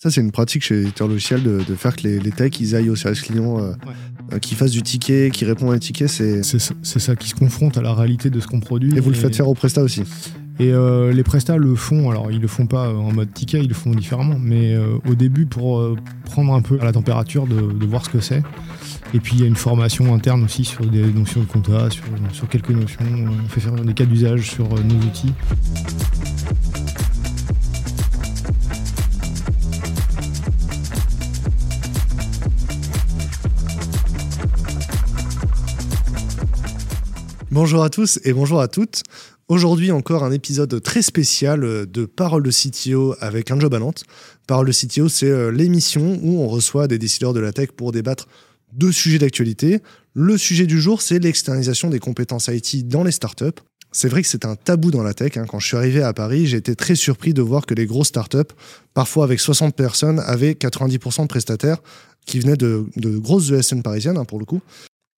Ça, c'est une pratique chez l'éditeur logiciel de, de faire que les, les techs ils aillent au service client, euh, euh, qu'ils fassent du ticket, qu'ils répondent à un ticket. C'est... C'est ça, ça qui se confronte à la réalité de ce qu'on produit. Et vous le faites faire au Presta aussi. Et euh, les prestats le font, alors ils le font pas en mode ticket, ils le font différemment, mais euh, au début pour euh, prendre un peu à la température de, de voir ce que c'est. Et puis il y a une formation interne aussi sur des notions de compta, sur, sur quelques notions. On fait faire des cas d'usage sur euh, nos outils. Bonjour à tous et bonjour à toutes. Aujourd'hui encore un épisode très spécial euh, de Parole de CTO avec un job à. Parole de CTO, c'est euh, l'émission où on reçoit des décideurs de la tech pour débattre de sujets d'actualité. Le sujet du jour, c'est l'externalisation des compétences IT dans les startups. C'est vrai que c'est un tabou dans la tech. hein. Quand je suis arrivé à Paris, j'ai été très surpris de voir que les grosses startups, parfois avec 60 personnes, avaient 90% de prestataires qui venaient de, de grosses ESN parisiennes, hein, pour le coup.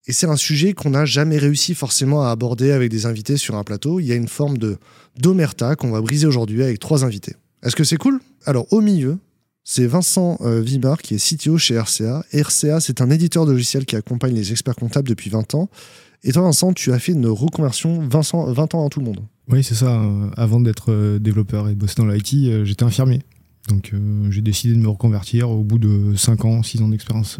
Et c'est un sujet qu'on n'a jamais réussi forcément à aborder avec des invités sur un plateau. Il y a une forme de d'omerta qu'on va briser aujourd'hui avec trois invités. Est-ce que c'est cool? Alors au milieu, c'est Vincent euh, qui est CTO chez RCA. RCA, c'est un éditeur de logiciels qui accompagne les experts comptables depuis 20 ans. Et toi, Vincent, tu as fait une reconversion 20 ans, 20 ans à tout le monde. Oui, c'est ça. euh, avant d'être euh, développeur et de bosser dans l'IT, euh, j'étais infirmier. Donc j'ai décidé de me reconvertir au bout de 5 ans, 6 ans d'expérience.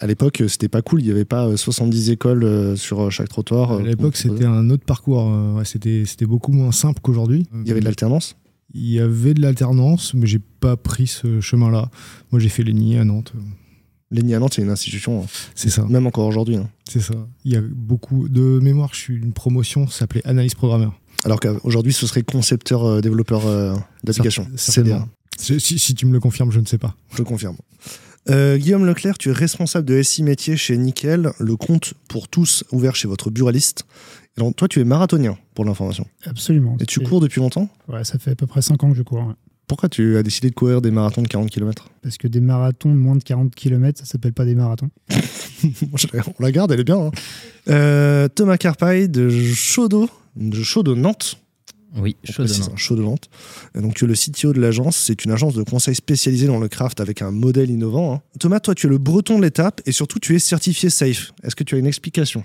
À l'époque, euh, c'était pas cool. Il n'y avait pas euh, 70 écoles euh, sur euh, chaque trottoir. À euh, l'époque, c'était un autre parcours. euh, ouais, c'était, c'était beaucoup moins simple qu'aujourd'hui. Il y avait de l'alternance? Il y avait de l'alternance, mais j'ai pas pris ce chemin-là. Moi, j'ai fait l'ENI à Nantes. L'ENI à Nantes, c'est une institution, hein. C'est ça. même encore aujourd'hui. hein. C'est ça. Il y a beaucoup de mémoire. Je suis une promotion, ça s'appelait analyse programmeur. Alors qu'aujourd'hui, ce serait concepteur, euh, développeur euh, d'application. CDA, si- si tu me le confirmes, je ne sais pas. je confirme. Euh, Guillaume Leclerc, tu es responsable de SI métier chez Nickel, le compte pour tous ouvert chez votre buraliste. Toi, tu es marathonien, pour l'information. Absolument. Et tu cours depuis longtemps? Ouais, ça fait à peu près 5 ans que je cours. ouais. Pourquoi tu as décidé de courir des marathons de 40 km Parce que des marathons de moins de 40 km, ça s'appelle pas des marathons. On la garde, elle est bien. hein. Euh, Thomas Carpaille de Chaudeau, de Chaudeau Nantes. Oui, chaud précise, hein, Chaudeau Nantes. Et donc, tu es le CTO de l'agence. C'est une agence de conseil spécialisée dans le craft avec un modèle innovant. hein. Thomas, toi, tu es le breton de l'étape et surtout, tu es certifié safe. Est-ce que tu as une explication?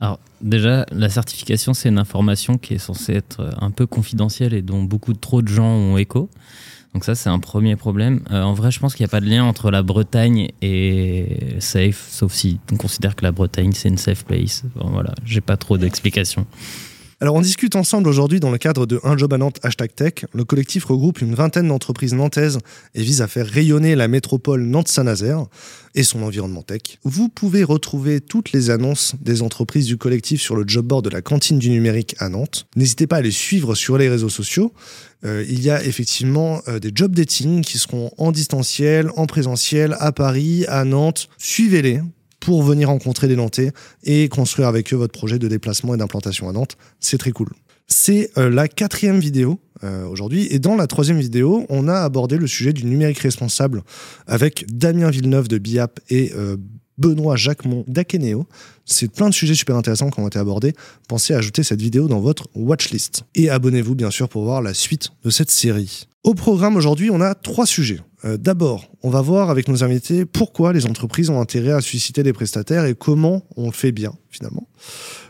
Alors, déjà, la certification, c'est une information qui est censée être euh, un peu confidentielle et dont beaucoup trop de gens ont écho. Donc ça, c'est un premier problème. Euh, en vrai, je pense qu'il n'y a pas de lien entre la Bretagne et safe, sauf si on considère que la Bretagne, c'est une safe place. Bon, voilà, j'ai pas trop d'explications. Alors, on discute ensemble aujourd'hui dans le cadre de Un Job à Nantes hashtag Tech. Le collectif regroupe une vingtaine d'entreprises nantaises et vise à faire rayonner la métropole Nantes-Saint-Nazaire et son environnement tech. Vous pouvez retrouver toutes les annonces des entreprises du collectif sur le job board de la cantine du numérique à Nantes. N'hésitez pas à les suivre sur les réseaux sociaux. Euh, il y a effectivement euh, des job dating qui seront en distanciel, en présentiel, à Paris, à Nantes. Suivez-les pour venir rencontrer des Nantais et construire avec eux votre projet de déplacement et d'implantation à Nantes. C'est très cool. C'est euh, la quatrième vidéo euh, aujourd'hui. Et dans la troisième vidéo, on a abordé le sujet du numérique responsable avec Damien Villeneuve de BIAP et euh, Benoît Jacquemont d'Akeneo. C'est plein de sujets super intéressants qui ont été abordés. Pensez à ajouter cette vidéo dans votre watchlist. Et abonnez-vous bien sûr pour voir la suite de cette série. Au programme aujourd'hui, on a trois sujets. Euh, D'abord, on va voir avec nos invités pourquoi les entreprises ont intérêt à susciter des prestataires et comment on le fait bien finalement.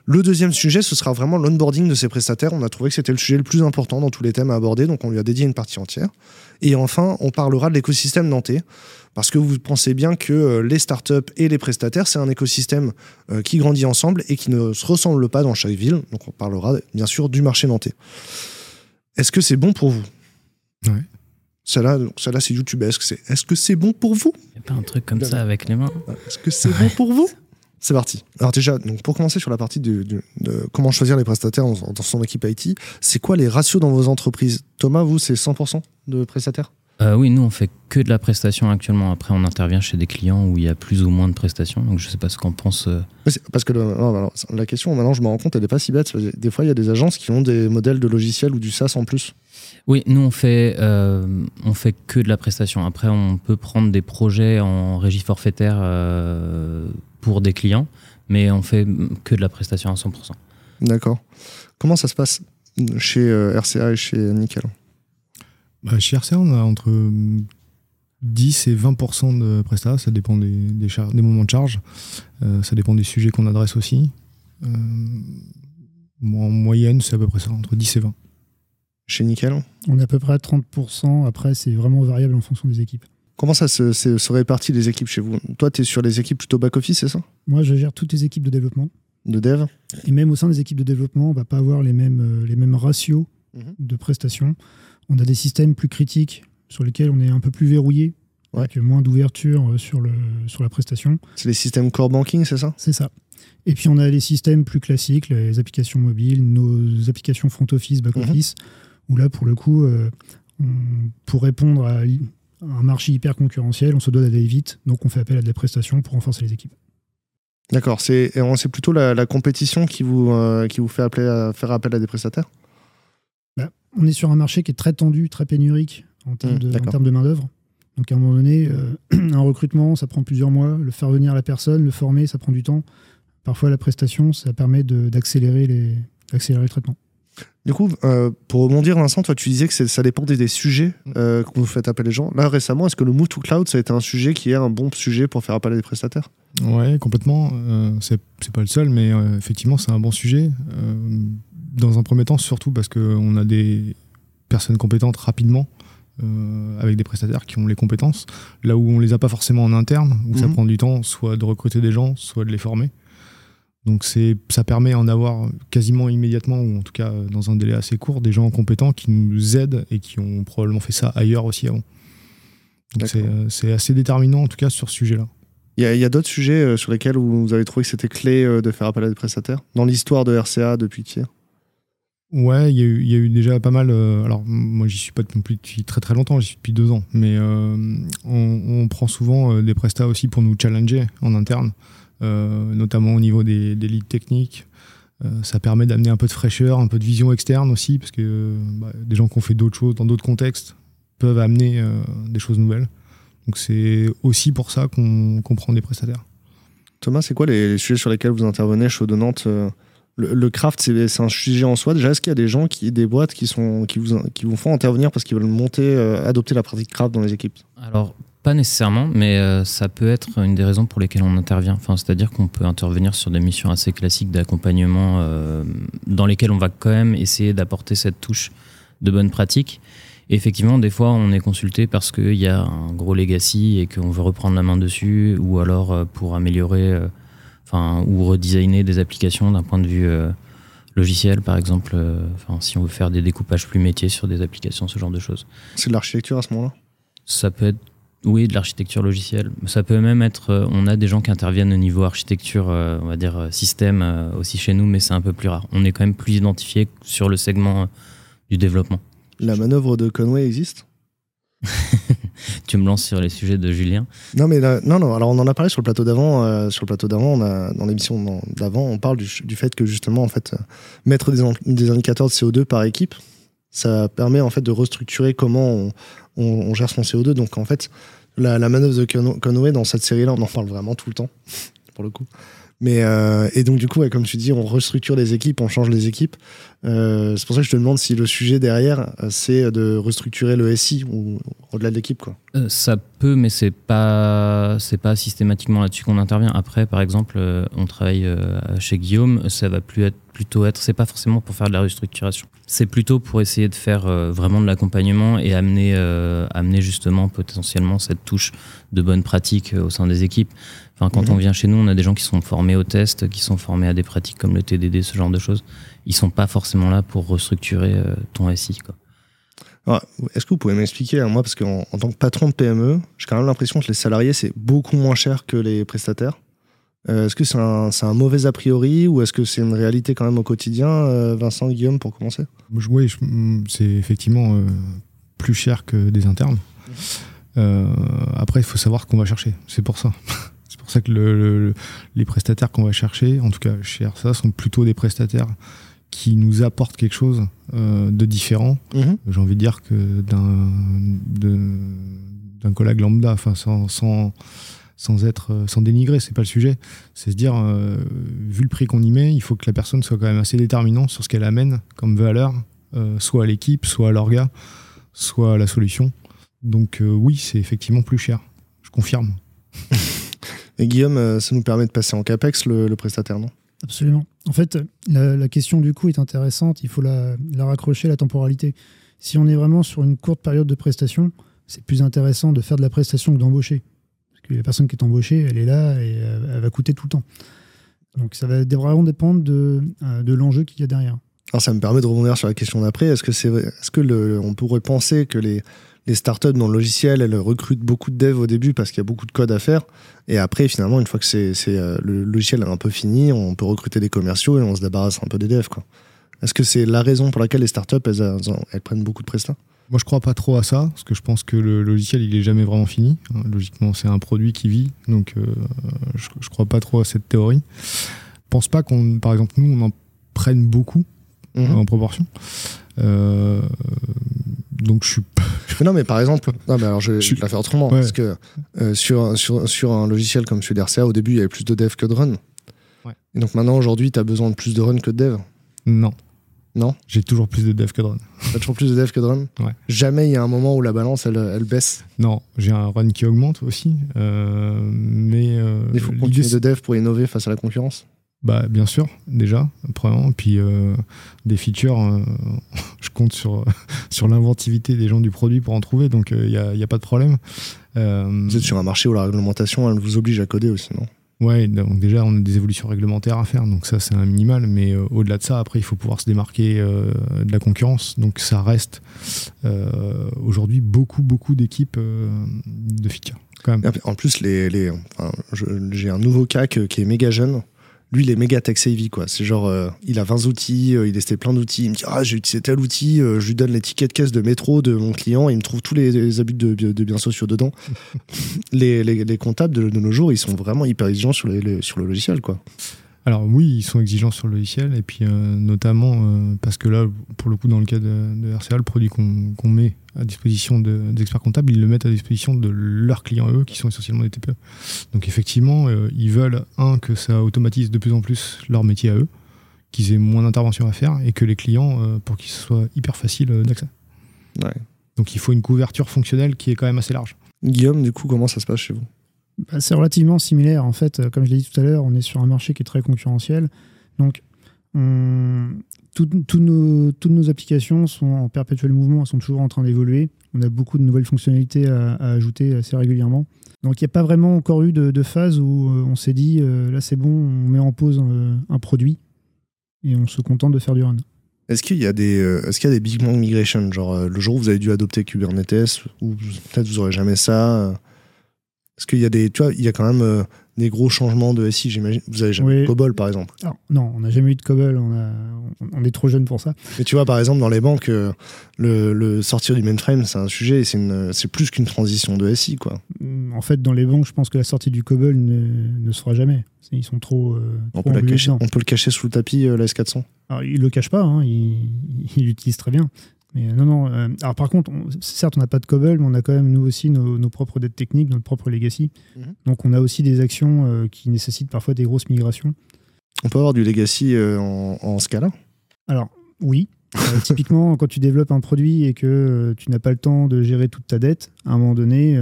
Le deuxième sujet, ce sera vraiment l'onboarding de ces prestataires. On a trouvé que c'était le sujet le plus important dans tous les thèmes à aborder, donc on lui a dédié une partie entière. Et enfin, on parlera de l'écosystème nantais, parce que vous pensez bien que euh, les startups et les prestataires, c'est un écosystème euh, qui grandit ensemble et qui ne se ressemble pas dans chaque ville. Donc on parlera bien sûr du marché nantais. Est-ce que c'est bon pour vous? Celle-là, c'est YouTubeesque. C'est est-ce que c'est bon pour vous? Il n'y a pas un truc comme ça avec les mains est-ce que c'est bon pour vous? C'est parti. Alors déjà, donc pour commencer sur la partie de comment choisir les prestataires dans, dans son équipe IT, c'est quoi les ratios dans vos entreprises? Thomas, vous, c'est 100% de prestataires? Euh, oui, nous, on fait que de la prestation actuellement. Après, on intervient chez des clients où il y a plus ou moins de prestations. Donc, je sais pas ce qu'en pense. euh, Parce que le- non, alors, la question, maintenant, je me rends compte, elle n'est pas si bête. Des fois, il y a des agences qui ont des modèles de logiciels ou du SaaS en plus. Oui, nous on fait, euh, on fait que de la prestation. Après, on peut prendre des projets en régie forfaitaire euh, pour des clients, mais on fait que de la prestation à 100%. D'accord. Comment ça se passe chez euh, RCA et chez Nickel? Bah, chez RCA, on a entre 10 et 20% de prestat, ça dépend des, des, des moments de charge, euh, ça dépend des sujets qu'on adresse aussi. Euh, en moyenne, c'est à peu près ça, entre 10 et 20. Chez Nickel On est à peu près à 30%, après c'est vraiment variable en fonction des équipes. Comment ça se, se, se répartit les équipes chez vous? Toi, tu es sur les équipes plutôt back-office, c'est ça? Moi, je gère toutes les équipes de développement. De dev? Et même au sein des équipes de développement, on va pas avoir les mêmes, euh, les mêmes ratios Mhm. de prestations. On a des systèmes plus critiques sur lesquels on est un peu plus verrouillé, Ouais. avec moins d'ouverture euh, sur, le, sur la prestation. C'est les systèmes core banking, c'est ça? C'est ça. Et puis on a les systèmes plus classiques, les applications mobiles, nos applications front office, back Mhm. office, où là pour le coup, euh, on- pour répondre à un marché hyper concurrentiel, on se doit d'aller vite, donc on fait appel à des prestations pour renforcer les équipes. D'accord, c'est plutôt la, la compétition qui vous, euh, qui vous fait appeler à, faire appel à des prestataires? On est sur un marché qui est très tendu, très pénurique en termes Mhm, de, en d'accord. termes de main-d'œuvre. Donc à un moment donné, euh, un recrutement, ça prend plusieurs mois. Le faire venir la personne, le former, ça prend du temps. Parfois, la prestation, ça permet de- d'accélérer les- d'accélérer le traitement. Du coup, euh, pour rebondir, Vincent, toi, tu disais que c'est- ça dépendait des sujets euh, que vous faites appel les gens. Là, récemment, est-ce que le move to cloud, ça a été un sujet qui est un bon sujet pour faire appel à des prestataires? Ouais, complètement. Euh, c'est pas le seul, mais euh, effectivement, c'est un bon sujet. Euh, dans un premier temps, surtout parce qu'on a des personnes compétentes rapidement, euh, avec des prestataires qui ont les compétences, là où on les a pas forcément en interne, où ça Mhm. prend du temps, soit de recruter des gens, soit de les former. Donc c'est, ça permet en avoir quasiment immédiatement, ou en tout cas dans un délai assez court, des gens compétents qui nous aident et qui ont probablement fait ça ailleurs aussi avant. Donc c'est, D'accord. euh, c'est assez déterminant en tout cas sur ce sujet-là. Il y a, d'autres sujets euh, sur lesquels vous avez trouvé que c'était clé euh, de faire appel à des prestataires? Dans l'histoire de RCA depuis qui Ouais, il y, a eu- il y a eu déjà pas mal. euh, alors, moi, j'y suis pas depuis très très longtemps, j'y suis depuis deux ans. Mais euh, on, on prend souvent euh, des prestats aussi pour nous challenger en interne, notamment au niveau des, des leads techniques. Euh, ça permet d'amener un peu de fraîcheur, un peu de vision externe aussi, parce que euh, bah, des gens qui ont fait d'autres choses dans d'autres contextes peuvent amener euh, des choses nouvelles. Donc, c'est aussi pour ça qu'on prend des prestataires. Thomas, c'est quoi les, les sujets sur lesquels vous intervenez chez euh, le, le craft, c'est c'est un sujet en soi. Déjà, est-ce qu'il y a des gens, qui, des boîtes qui, sont, qui, vous, qui vous font intervenir parce qu'ils veulent monter, euh, adopter la pratique craft dans les équipes? Alors, pas nécessairement, mais euh, ça peut être une des raisons pour lesquelles on intervient. Enfin, C'est-à-dire qu'on peut intervenir sur des missions assez classiques d'accompagnement euh, dans lesquelles on va quand même essayer d'apporter cette touche de bonne pratique. Et effectivement, des fois, on est consulté parce qu'il y a un gros legacy et qu'on veut reprendre la main dessus, ou alors euh, pour améliorer, euh, enfin, ou redesigner des applications d'un point de vue logiciel, par exemple. Enfin, si on veut faire des découpages plus métiers sur des applications, ce genre de choses. C'est de l'architecture à ce moment-là? Ça peut être, oui, de l'architecture logicielle. Ça peut même être, euh, on a des gens qui interviennent au niveau architecture, euh, on va dire euh, système aussi chez nous, mais c'est un peu plus rare. On est quand même plus identifié sur le segment du développement. La manœuvre de Conway existe? Tu me lances sur les sujets de Julien. Non, mais là- non, non. Alors, on en a parlé sur le plateau d'avant. euh, sur le plateau d'avant, on a- dans l'émission d'avant, on parle du, du fait que justement, en fait, euh, mettre des indicateurs de CO2 par équipe, ça permet en fait de restructurer comment on, on- gère son CO2. Donc, en fait, la, la manœuvre de Con- Conway dans cette série-là, on en parle vraiment tout le temps, pour le coup. Mais euh, et donc du coup, ouais, comme tu dis, on restructure les équipes, on change les équipes. Euh, c'est pour ça que je te demande si le sujet derrière, euh, c'est de restructurer le SI ou au-delà de l'équipe, ça peut, mais c'est pas c'est pas systématiquement là-dessus qu'on intervient. Après, par exemple, on travaille chez Guillaume, ça va plutôt être, c'est pas forcément pour faire de la restructuration. C'est plutôt pour essayer de faire vraiment de l'accompagnement et amener amener justement potentiellement cette touche de bonne pratique au sein des équipes. Enfin, quand Mhm. on vient chez nous, on a des gens qui sont formés au test, qui sont formés à des pratiques comme le TDD, ce genre de choses. Ils sont pas forcément là pour restructurer euh, ton SI. Quoi. Alors, Est-ce que vous pouvez m'expliquer, hein, moi, parce qu'en en tant que patron de PME, j'ai quand même l'impression que les salariés, c'est beaucoup moins cher que les prestataires. Euh, est-ce que c'est un, c'est un mauvais a priori ou est-ce que c'est une réalité quand même au quotidien, euh, Vincent, Guillaume, pour commencer? Oui, mm, c'est effectivement euh, plus cher que des internes. Euh, après, il faut savoir ce qu'on va chercher. C'est pour ça. C'est pour ça que le- le- le- les prestataires qu'on va chercher, en tout cas chez RSA, sont plutôt des prestataires qui nous apportent quelque chose euh, de différent. J'ai envie de dire que d'un collègue lambda, enfin sans, sans, sans être euh, sans dénigrer, c'est pas le sujet. C'est se dire, euh, vu le prix qu'on y met, il faut que la personne soit quand même assez déterminante sur ce qu'elle amène comme valeur, euh, soit à l'équipe, soit à l'orga, soit à la solution. Donc oui, c'est effectivement plus cher. Je confirme. Et Guillaume, euh, ça nous permet de passer en CAPEX, le, le prestataire, non? Absolument. En fait, la, la question du coût est intéressante. Il faut la, la raccrocher à la temporalité. Si on est vraiment sur une courte période de prestation, c'est plus intéressant de faire de la prestation que d'embaucher. Parce que la personne qui est embauchée, elle est là et elle, elle va coûter tout le temps. Donc ça va vraiment dépendre de, euh, de l'enjeu qu'il y a derrière. Alors ça me permet de rebondir sur la question d'après. Est-ce que c'est, est-ce que le, on pourrait penser que les, les startups dans le logiciel, elles recrutent beaucoup de devs au début parce qu'il y a beaucoup de code à faire, et après finalement une fois que c'est, euh, le logiciel est un peu fini, on peut recruter des commerciaux et on se débarrasse un peu des devs quoi. Est-ce que c'est la raison pour laquelle les startups elles, elles, elles prennent beaucoup de prestats Moi, je crois pas trop à ça, parce que je pense que le logiciel, il est jamais vraiment fini. Logiquement, c'est un produit qui vit, donc euh, je, je crois pas trop à cette théorie. Je pense pas qu'on, par exemple, nous, on en prenne beaucoup Mhm. en proportion. Euh, donc, je suis pas- Mais Non mais par exemple, non mais alors je, Je je suis- vais la faire autrement Ouais. parce que euh, sur, sur, sur un logiciel comme celui d'RCA, au début il y avait plus de dev que de run. Ouais. Et donc maintenant aujourd'hui tu as besoin de plus de run que de dev? non. Non? J'ai toujours plus de dev que de run. T'as toujours plus de dev que de run? Ouais. Jamais il y a un moment où la balance elle, elle baisse? Non, j'ai un run qui augmente aussi, euh, mais euh, Il faut continuer de dev pour innover face à la concurrence? Bah, bien sûr, déjà, premièrement. Puis euh, des features, euh, je compte sur, sur l'inventivité des gens du produit pour en trouver, donc il n'y a, pas de problème. Euh, Vous êtes sur un marché où la réglementation elle vous oblige à coder aussi, non? Ouais, donc déjà, on a des évolutions réglementaires à faire, donc ça, c'est un minimal, mais euh, au-delà de ça, après, il faut pouvoir se démarquer euh, de la concurrence. Donc ça reste euh, aujourd'hui beaucoup, beaucoup d'équipes euh, de quand même. En plus, les, les, enfin, j'ai un nouveau CAC qui est méga jeune. Lui, il est méga tech savvy, quoi. C'est genre, euh, il a 20 outils, euh, il testé plein d'outils. Il me dit, ah, j'ai utilisé tel outil, euh, je lui donne les tickets de caisse de métro de mon client, il me trouve tous les, les abus de, de biens sociaux dedans. les, les, les comptables de, de nos jours, ils sont vraiment hyper exigeants sur le logiciel, quoi. Alors oui, ils sont exigeants sur le logiciel, et puis euh, notamment euh, parce que là, pour le coup, dans le cas de, de RCA, le produit qu'on met à disposition de- des experts comptables, ils le mettent à disposition de leurs clients eux, qui sont essentiellement des TPE. Donc effectivement, euh, ils veulent, un, que ça automatise de plus en plus leur métier à eux, qu'ils aient moins d'interventions à faire, et que les clients, pour qu'ils soient hyper faciles d'accès. Ouais. Donc il faut une couverture fonctionnelle qui est quand même assez large. Guillaume, du coup, comment ça se passe chez vous? Bah, c'est relativement similaire. En fait, Euh, comme je l'ai dit tout à l'heure, on est sur un marché qui est très concurrentiel. Donc, on- toutes nos applications sont en perpétuel mouvement, elles sont toujours en train d'évoluer. On a beaucoup de nouvelles fonctionnalités à, ajouter assez régulièrement. Donc, il n'y a pas vraiment encore eu de, phase où euh, on s'est dit, euh, là c'est bon, on met en pause un produit et on se contente de faire du run. Est-ce qu'il y a des, est-ce y a des big bang migration, genre le jour où vous avez dû adopter Kubernetes, ou peut-être vous aurez jamais ça Est-ce qu'il y a des, tu vois, il y a quand même euh, des gros changements de SI, j'imagine. Vous avez jamais Oui. eu COBOL, par exemple. Alors, non, on n'a jamais eu de COBOL, on, a- on- on est trop jeune pour ça. Mais tu vois, par exemple, dans les banques, euh, le, le sortir du mainframe, c'est un sujet, et c'est plus qu'une transition de SI, quoi. Hum, En fait, dans les banques, je pense que la sortie du COBOL ne, ne se fera jamais. Ils sont trop. euh, On trop peut, la cacher, on peut le cacher sous le tapis, la S400. Alors, il le cache pas, hein, il il l'utilise très bien. Mais euh, non, non. euh, alors, par contre, on- certes, on n'a pas de COBOL, mais on a quand même, nous aussi, nos, nos propres dettes techniques, notre propre legacy. Mhm. Donc, on a aussi des actions euh, qui nécessitent parfois des grosses migrations. On peut avoir du legacy euh, en, en Scala. Alors, oui. Typiquement, quand tu développes un produit et que tu n'as pas le temps de gérer toute ta dette, à un moment donné,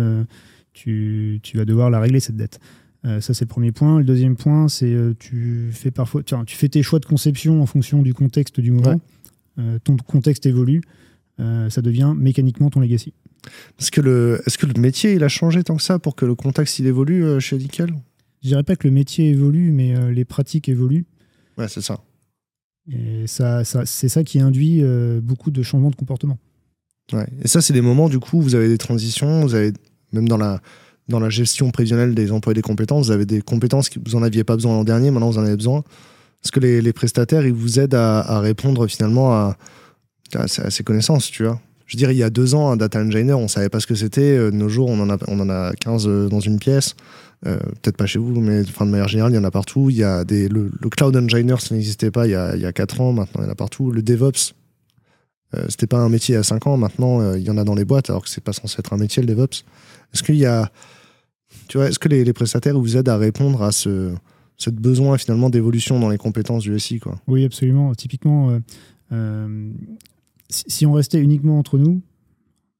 tu, tu vas devoir la régler, cette dette. Ça, c'est le premier point. Le deuxième point, c'est tu fais parfois, tu fais tes choix de conception en fonction du contexte du moment. Ouais. Euh, ton contexte évolue, euh, ça devient mécaniquement ton legacy. Est-ce que, le, est-ce que le métier, il a changé tant que ça pour que le contexte, il évolue euh, chez Nickel? Je dirais pas que le métier évolue, mais les pratiques évoluent. Ouais, c'est ça. Et ça, ça, c'est ça qui induit beaucoup de changements de comportement. Ouais. Et ça, c'est des moments, du coup, vous avez des transitions, vous avez, même dans la, dans la gestion prévisionnelle des emplois et des compétences, vous avez des compétences que vous en aviez pas besoin l'an dernier, maintenant vous en avez besoin. Est-ce que les, prestataires, ils vous aident à, répondre finalement à, ces- connaissances, tu vois? Je veux dire, il y a deux ans, un data engineer, on savait pas ce que c'était. Euh, De nos jours, on en a, on en a 15 euh, dans une pièce. Euh, Peut-être pas chez vous, mais enfin, de manière générale, il y en a partout. Il y a des, le, cloud engineer, ça n'existait pas il y, a, il y a 4 ans, maintenant il y en a partout. Le DevOps, euh, c'était pas un métier il y a 5 ans, maintenant il y en a dans les boîtes, alors que c'est pas censé être un métier le DevOps. Est-ce qu'il y a, tu vois, est-ce que les, les prestataires vous aident à répondre à ce, ce besoin finalement d'évolution dans les compétences du SI, quoi Oui, absolument. Typiquement, euh, euh, si, si on restait uniquement entre nous,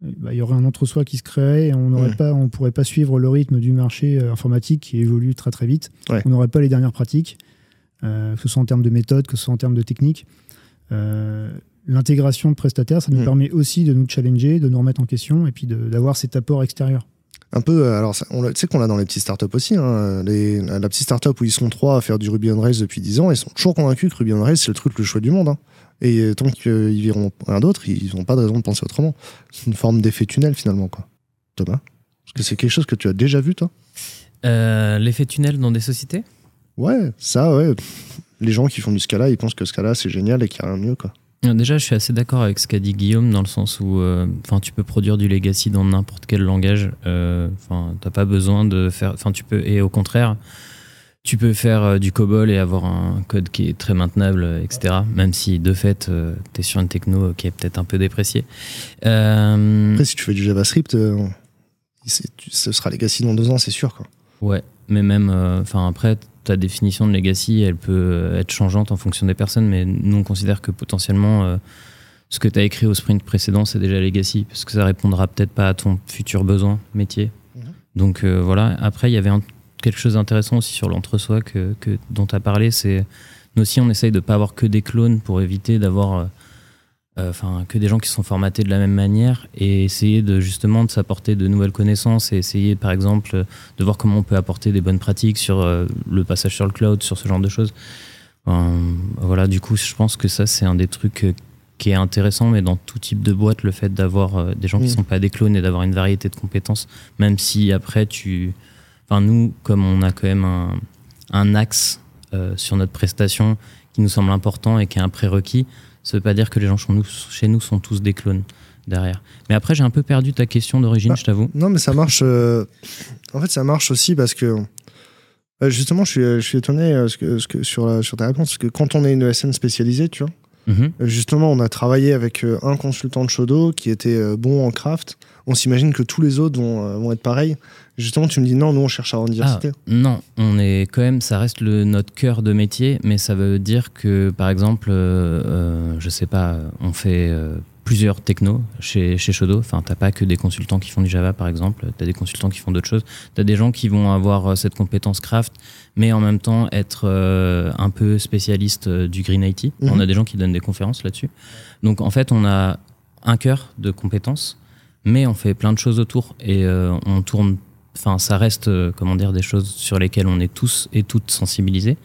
bah, il y aurait un entre-soi qui se créerait et on n'aurait Ouais. pas, on pourrait pas suivre le rythme du marché euh, informatique qui évolue très très vite. Ouais. On n'aurait pas les dernières pratiques, euh, que ce soit en termes de méthode, que ce soit en termes de technique. L'intégration de prestataires, ça nous Mm. permet aussi de nous challenger, de nous remettre en question et puis d'avoir cet apport extérieur. Un peu, euh, alors ça- on tu sais qu'on l'a dans les petites startups aussi. hein, les- la petite startup où ils sont trois à faire du Ruby on Rails depuis 10 ans, ils sont toujours convaincus que Ruby on Rails c'est le truc le choix du monde. hein. Et euh, tant qu'ils verront rien d'autre, ils n'ont pas de raison de penser autrement. C'est une forme d'effet tunnel finalement, quoi. Thomas Parce que c'est quelque chose que tu as déjà vu, toi? Euh, L'effet tunnel dans des sociétés? Ouais, ça, ouais. Les gens qui font du Scala, ils pensent que Scala c'est génial et qu'il n'y a rien de mieux, quoi. Euh, Déjà, je suis assez d'accord avec ce qu'a dit Guillaume dans le sens où, euh, enfin, tu peux produire du legacy dans n'importe quel langage. euh, Enfin, t'as pas besoin de faire. Enfin, tu peux. Et au contraire, tu peux faire euh, du COBOL et avoir un code qui est très maintenable, euh, etc. Même si de fait, tu es sur une techno qui est peut-être un peu dépréciée. Euh, Après, si tu fais du JavaScript, euh, ce sera legacy dans deux ans, c'est sûr, quoi. Ouais, mais même, euh, enfin après, ta définition de legacy, elle peut euh, être changeante en fonction des personnes, mais nous on considère que potentiellement euh, ce que tu as écrit au sprint précédent, c'est déjà legacy, parce que ça répondra peut-être pas à ton futur besoin métier. Mhm. Donc euh, voilà, après il y avait un- quelque chose d'intéressant aussi sur l'entre-soi que, que- dont tu as parlé, c'est nous aussi on essaye de pas avoir que des clones pour éviter d'avoir... enfin que des gens qui sont formatés de la même manière et essayer de justement de s'apporter de nouvelles connaissances et essayer par exemple de voir comment on peut apporter des bonnes pratiques sur euh, le passage sur le cloud, sur ce genre de choses. Voilà, du coup, je pense que ça, c'est un des trucs euh, qui est intéressant, mais dans tout type de boîte, le fait d'avoir euh, des gens qui Mm. sont pas des clones et d'avoir une variété de compétences, même si après, tu. Enfin, nous, comme on a quand même un, un axe euh, sur notre prestation qui nous semble important et qui est un prérequis, ça veut pas dire que les gens chez nous, chez nous sont tous des clones derrière. Mais après, j'ai un peu perdu ta question d'origine, Bah, je t'avoue. Non, mais ça marche. euh, En fait, ça marche aussi parce que. euh, Justement, je suis, je suis étonné euh, ce que, ce que- sur, la- sur ta réponse, parce que quand on est une ESN spécialisée, tu vois, Mhm. euh, justement, on a travaillé avec un consultant de Shodo qui était bon en craft. On s'imagine que tous les autres vont, vont être pareils. Justement, tu me dis non, nous on cherche à avoir une diversité. Ah, non, on est quand même, ça reste le, notre cœur de métier, mais ça veut dire que, par exemple, euh, euh, je sais pas, on fait euh, plusieurs technos chez, chez Shodo. Enfin, t'as pas que des consultants qui font du Java, par exemple. T'as des consultants qui font d'autres choses. T'as des gens qui vont avoir euh, cette compétence craft, mais en même temps être euh, un peu spécialiste du Green IT. Mhm. On a des gens qui donnent des conférences là-dessus. Donc, en fait, on a un cœur de compétences, mais on fait plein de choses autour et euh, on tourne enfin ça reste euh, comment dire des choses sur lesquelles on est tous et toutes sensibilisés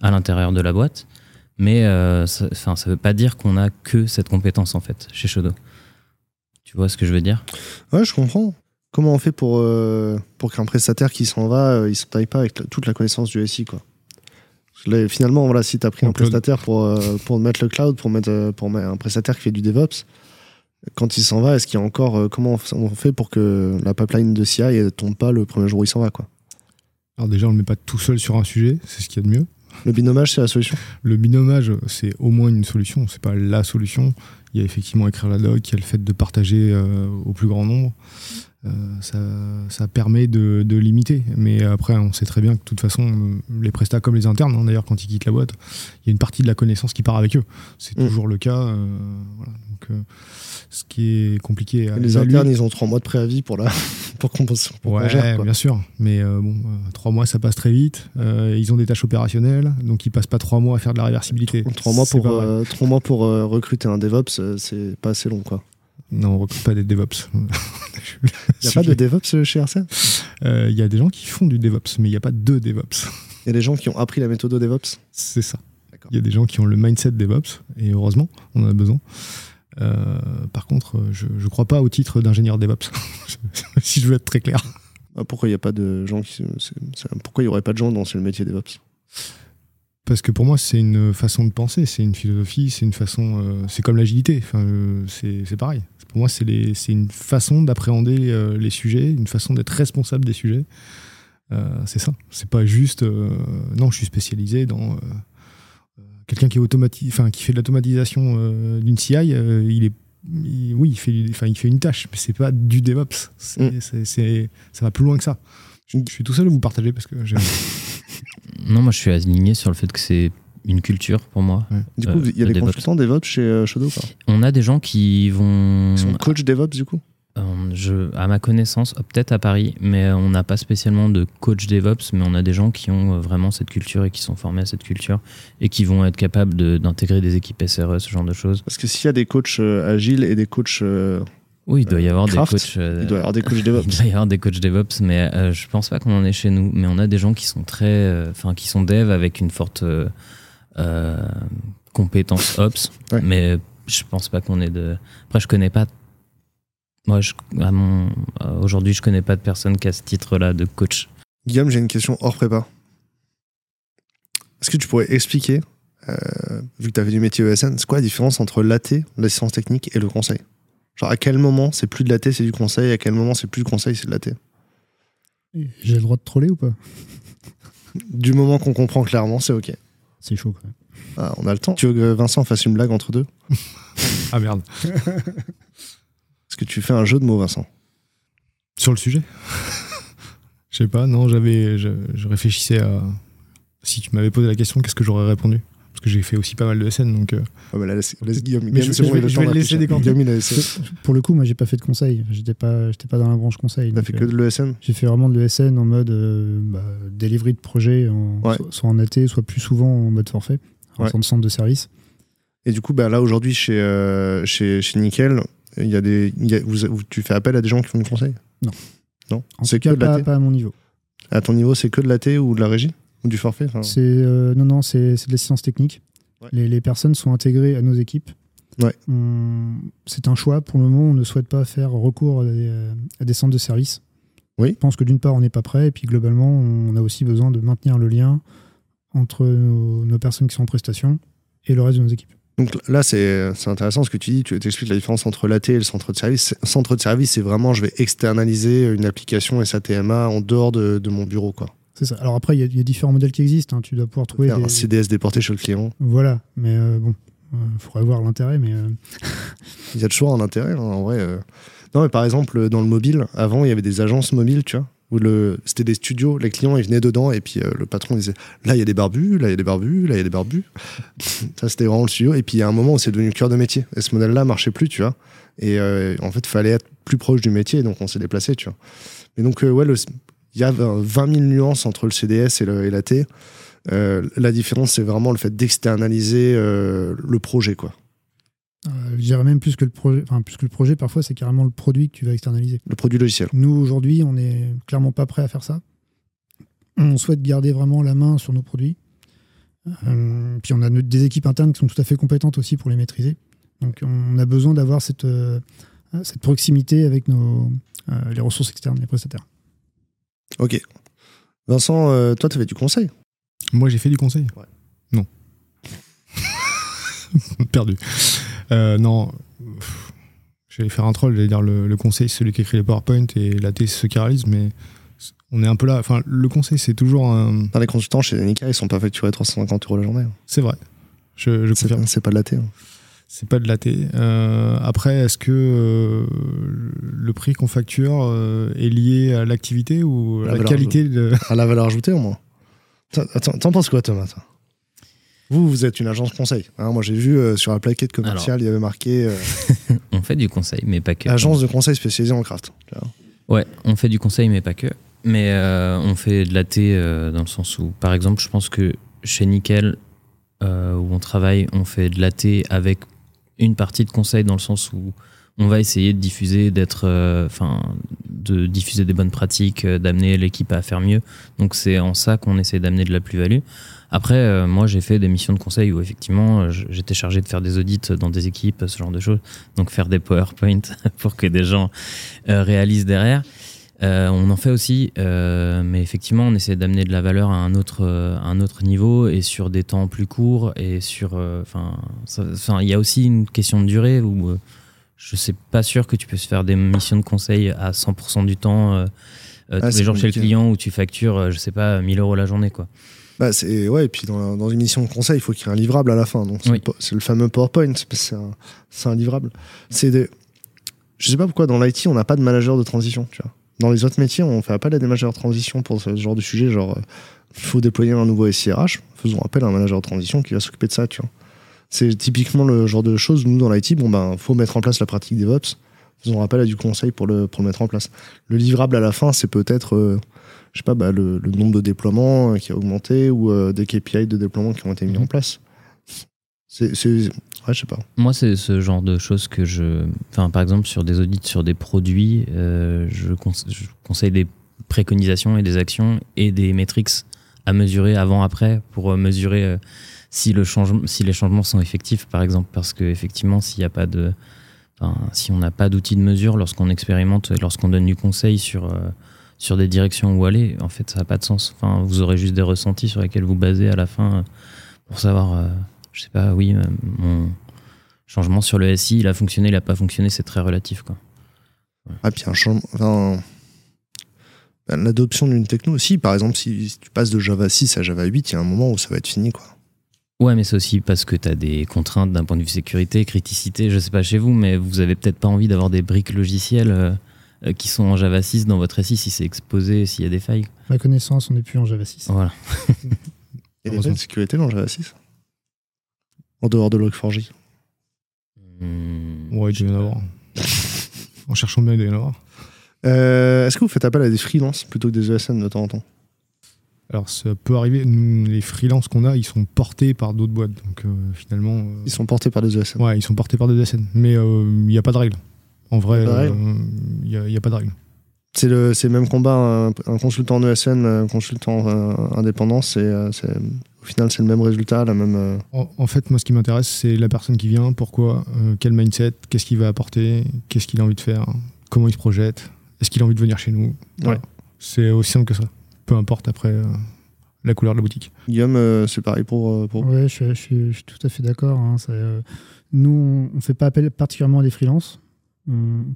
à l'intérieur de la boîte mais euh, ça, enfin ça veut pas dire qu'on a que cette compétence en fait chez Shodo tu vois ce que je veux dire? Ouais, je comprends. Comment on fait pour, euh, pour qu'un prestataire qui s'en va, euh, il s'entaille pas avec la- toute la connaissance du SI, quoi? Là, Finalement, voilà, si tu as pris un cloud. prestataire pour, euh, pour mettre le cloud, pour mettre, pour mettre un prestataire qui fait du DevOps, quand il s'en va, est-ce qu'il y a encore. euh, comment on fait pour que la pipeline de CI ne tombe pas le premier jour où il s'en va, quoi? Alors déjà, on ne le met pas tout seul sur un sujet, c'est ce qu'il y a de mieux. Le binomage, c'est la solution? Le binomage, c'est au moins une solution, c'est pas la solution. Il y a effectivement écrire la doc, il y a le fait de partager euh, au plus grand nombre. Euh, ça, ça permet de, de limiter. Mais après, on sait très bien que de toute façon, les prestats comme les internes, hein, d'ailleurs, quand ils quittent la boîte, il y a une partie de la connaissance qui part avec eux. C'est Mm. toujours le cas. euh, voilà. Donc, ce qui est compliqué à Les internes, ils ont trois mois de préavis pour, la... pour qu'on Ouais, gère, bien sûr. Mais euh, bon, euh, trois mois, ça passe très vite. Euh, ils ont des tâches opérationnelles, donc ils passent pas trois mois à faire de la réversibilité. Trois mois pour, trois mois pour recruter un DevOps, c'est pas assez long, quoi. Non, on recrute pas des DevOps. Il n'y a pas de DevOps chez Euh, Il y a des gens qui font du DevOps, mais il n'y a pas de DevOps. Il y a des gens qui ont appris la méthode de DevOps? C'est ça. Il y a des gens qui ont le mindset DevOps, et heureusement, on en a besoin. Euh, par contre, je ne crois pas au titre d'ingénieur DevOps, si je veux être très clair. Ah, Pourquoi il n'y a pas de gens qui. c'est- c'est- Pourquoi il n'y aurait pas de gens dans le métier DevOps? Parce que pour moi, c'est une façon de penser, c'est une philosophie, c'est une façon. euh, c'est comme l'agilité, enfin, euh, c'est c'est pareil. Pour moi, c'est les- c'est une façon d'appréhender les sujets, une façon d'être responsable des sujets. C'est ça. C'est pas juste. non, je suis spécialisé dans. Euh, euh, Quelqu'un qui, enfin, qui fait de l'automatisation euh, d'une CI, euh, il est. il- oui, il fait, enfin, il fait une tâche, mais c'est pas du DevOps. C'est- Mm. ça va plus loin que ça. Je, je suis tout seul à vous partager parce que j'ai. non moi je suis aligné sur le fait que c'est une culture pour moi Du Euh, coup, il y a des DevOps. consultants DevOps chez euh, Shodo, quoi. on a des gens qui vont Ils sont coach DevOps, du coup? Euh, je, à ma connaissance, peut-être à Paris, mais on n'a pas spécialement de coach DevOps, mais on a des gens qui ont euh, vraiment cette culture et qui sont formés à cette culture et qui vont être capables de- d'intégrer des équipes SRE, ce genre de choses. Parce que s'il y a des coachs euh, agiles et des coachs, euh, Oui, il doit y avoir Craft, des coachs. euh, il doit y avoir des coachs DevOps. Il doit y avoir des coachs DevOps, mais euh, je pense pas qu'on en ait chez nous. Mais on a des gens qui sont très, euh, enfin, qui sont dev avec une forte euh, euh, compétence Ops, Ouais. mais je pense pas qu'on ait de. Après, je connais pas. Moi, aujourd'hui, je connais pas de personne qui a ce titre-là de coach. Guillaume, j'ai une question hors prépa. Est-ce que tu pourrais expliquer, euh, vu que tu as fait du métier ESN, c'est quoi la différence entre l'AT, l'assistance technique, et le conseil? Genre, à quel moment c'est plus de l'AT, c'est du conseil, à quel moment c'est plus du conseil, c'est de l'AT J'ai le droit de troller ou pas? Du moment qu'on comprend clairement, c'est OK. C'est chaud quand même. Ah, on a le temps. Tu veux que Vincent fasse une blague entre deux? Ah merde. Est-ce que tu fais un jeu de mots, Vincent Sur le sujet? Je sais pas, non, j'avais. Je, je réfléchissais à. Si tu m'avais posé la question, qu'est-ce que j'aurais répondu? Parce que j'ai fait aussi pas mal de scènes, donc. euh, Ah bah là, laisse, laisse Guillaume. Mais je- c'est je vais- le je temps vais le de laisser décanter. Pour le coup, moi, j'ai pas fait de conseil. J'étais pas, j'étais pas dans la branche conseil. T'as fait que euh, de l'ESN J'ai fait vraiment de l'ESN en mode euh, bah, delivery de projet, en- Ouais. soit, soit en AT, soit plus souvent en mode forfait, en Ouais. centre centre de service. Et du coup, bah, là, aujourd'hui, chez, euh, chez, chez Nickel, il y a des, il y a- vous, vous- tu fais appel à des gens qui font du conseil Non. Non En C'est que cas, de pas, à mon niveau. À ton niveau, c'est que de l'AT ou de la régie? Ou du forfait C'est euh, non, non, c'est de l'assistance technique. Ouais. Les, les personnes sont intégrées à nos équipes. Ouais. C'est un choix. Pour le moment, on ne souhaite pas faire recours à des, euh, à des centres de service. Oui. Je pense que d'une part, on n'est pas prêt, et puis globalement, on a aussi besoin de maintenir le lien entre nos, nos personnes qui sont en prestation et le reste de nos équipes. Donc là, c'est intéressant ce que tu dis. Tu expliques la différence entre l'AT et le centre de service. Centre de service, c'est vraiment, je vais externaliser une application SATMA en dehors de, de mon bureau. Quoi. C'est ça. Alors après, il y a- il y, a différents modèles qui existent. hein. Tu dois pouvoir trouver. Un des- CDS déporté chez le client. Voilà, mais euh, bon, il faudrait voir l'intérêt, mais euh, Il y a toujours un intérêt, hein, en vrai. euh. Non, mais par exemple, dans le mobile, avant, il y avait des agences mobiles, tu vois, où le... c'était des studios, les clients, ils venaient dedans, et puis euh, le patron disait là, il y a des barbus, là, il y a des barbus, là, il y a des barbus. Ça, c'était vraiment le studio. Et puis, il y a un moment où c'est devenu cœur de métier. Et ce modèle-là marchait plus, tu vois. Et euh, en fait, il fallait être plus proche du métier, donc on s'est déplacé, tu vois. Mais donc, euh, ouais, le- il y a euh, 20 000 nuances entre le CDS et, le, et l'AT. Euh, la différence, c'est vraiment le fait d'externaliser le projet, quoi. Je dirais même plus que le projet, enfin plus que le projet, parfois c'est carrément le produit que tu vas externaliser. Le produit logiciel. Nous aujourd'hui, on n'est clairement pas prêt à faire ça. On souhaite garder vraiment la main sur nos produits. Euh, puis on a des équipes internes qui sont tout à fait compétentes aussi pour les maîtriser. Donc on a besoin d'avoir cette, euh, cette proximité avec nos, euh, les ressources externes, les prestataires. Ok. Vincent, euh, toi, tu fait du conseil? Moi, j'ai fait du conseil? Ouais. Non. Perdu. Euh, non. J'allais faire un troll, j'allais dire le, le conseil, c'est celui qui écrit les PowerPoint et la c'est ceux qui réalisent, mais on est un peu là. Enfin, le conseil, c'est toujours un. Dans les consultants chez Nika, ils sont pas facturés 350 euros la journée. C'est vrai. Je, je C'est confirme. c'est pas de la thé. hein. C'est pas de la T. Euh, après, est-ce que euh, le prix qu'on facture euh, est lié à l'activité ou à La qualité de. À la valeur ajoutée, au moins. T'en penses quoi, Thomas Vous, vous êtes une agence conseil. hein. moi, j'ai vu euh, sur la plaquette commerciale, il y avait marqué euh, On fait du conseil, mais pas que. agence de conseil spécialisée en craft. Ouais, on fait du conseil, mais pas que. Mais euh, on fait de la thé dans le sens où, par exemple, je pense que chez Nickel, où on travaille, on fait de la thé avec une partie de conseil dans le sens où on va essayer de diffuser, d'être, euh, enfin, de diffuser des bonnes pratiques, euh, d'amener l'équipe à faire mieux. Donc c'est en ça qu'on essaie d'amener de la plus-value. Après, euh, moi, j'ai fait des missions de conseil où effectivement, j'étais chargé de faire des audits dans des équipes, ce genre de choses. Donc faire des PowerPoint pour que des gens réalisent derrière. On en fait aussi, mais effectivement, on essaie d'amener de la valeur à un autre, à un autre niveau et sur des temps plus courts et sur, enfin, il y a aussi une question de durée où je suis pas sûr que tu puisses faire des missions de conseil à 100% du temps euh, euh, Ah, tous les jours chez le client où tu factures, euh, je sais pas, 1000 euros la journée, quoi. Bah, c'est, ouais, et puis dans, dans une mission de conseil, il faut qu'il y ait un livrable à la fin. Donc, c'est, Oui. le, fameux PowerPoint. C'est un, livrable. C'est des... Je sais pas pourquoi dans l'IT, on n'a pas de manager de transition. Tu vois. Dans les autres métiers, on fait appel à des managers de transition pour ce genre de sujet. Genre, euh, il faut déployer un nouveau SIRH. Faisons appel à un manager de transition qui va s'occuper de ça. Tu vois. C'est typiquement le genre de choses, nous, dans l'IT, bon, ben, faut mettre en place la pratique DevOps. faisons appel à du conseil pour le, pour le mettre en place. Le livrable à la fin, c'est peut-être, euh, je sais pas, bah, le, le nombre de déploiements euh, qui a augmenté ou euh, des KPI de déploiement qui ont été mis Mhm. en place. C'est, c'est- ouais, je sais pas. Moi, c'est ce genre de choses que je. Enfin, par exemple, sur des audits, sur des produits, euh, je, conse- je conseille des préconisations et des actions et des métriques à mesurer avant-après pour mesurer si, les changements sont effectifs, par exemple. Parce qu'effectivement, s'il n'y a pas de. si on n'a pas d'outils de mesure lorsqu'on expérimente lorsqu'on donne du conseil sur, euh, sur des directions où aller, en fait, ça n'a pas de sens. Enfin, vous aurez juste des ressentis sur lesquels vous basez à la fin euh, pour savoir. euh, je sais pas, oui, euh, mon changement sur le SI, il a fonctionné, il n'a pas fonctionné, c'est très relatif. Quoi. Ah, puis un changement. Ben, l'adoption d'une techno aussi. Par exemple, si, si tu passes de Java 6 à Java 8, il y a un moment où ça va être fini, quoi. Ouais, mais c'est aussi parce que tu as des contraintes d'un point de vue sécurité, criticité, je sais pas chez vous, mais vous avez peut-être pas envie d'avoir des briques logicielles euh, qui sont en Java 6 dans votre SI si c'est exposé, s'il y a des failles. Ma connaissance, on n'est plus en Java 6. Voilà. Failles de sécurité dans Java 6 En dehors de Log4j? Hmm, Ouais, il doit y en avoir. en cherchant bien, il doit y en avoir. Euh, Est-ce que vous faites appel à des freelances plutôt que des ESN de temps en temps? Alors, ça peut arriver. Nous, les freelances qu'on a, ils sont portés par d'autres boîtes. Donc, euh, finalement. euh, Ils sont portés par des ESN. Ouais, ils sont portés par des SN. Mais euh, il n'y a pas de règle. En vrai, euh, il n'y a, pas de règle. C'est le, le même combat, un, un consultant en ESN, un consultant euh, indépendant, c'est, euh, au final c'est le même résultat, la même. euh, En, en fait, moi, ce qui m'intéresse, c'est la personne qui vient, pourquoi, euh, quel mindset, qu'est-ce qu'il va apporter, qu'est-ce qu'il a envie de faire, comment il se projette, est-ce qu'il a envie de venir chez nous. Voilà. C'est aussi simple que ça. Peu importe après euh, la couleur de la boutique. Guillaume, euh, c'est pareil pour. euh, pour... Ouais, je, suis- je suis, je suis tout à fait d'accord. hein. Euh, nous, on ne fait pas appel particulièrement à des freelances.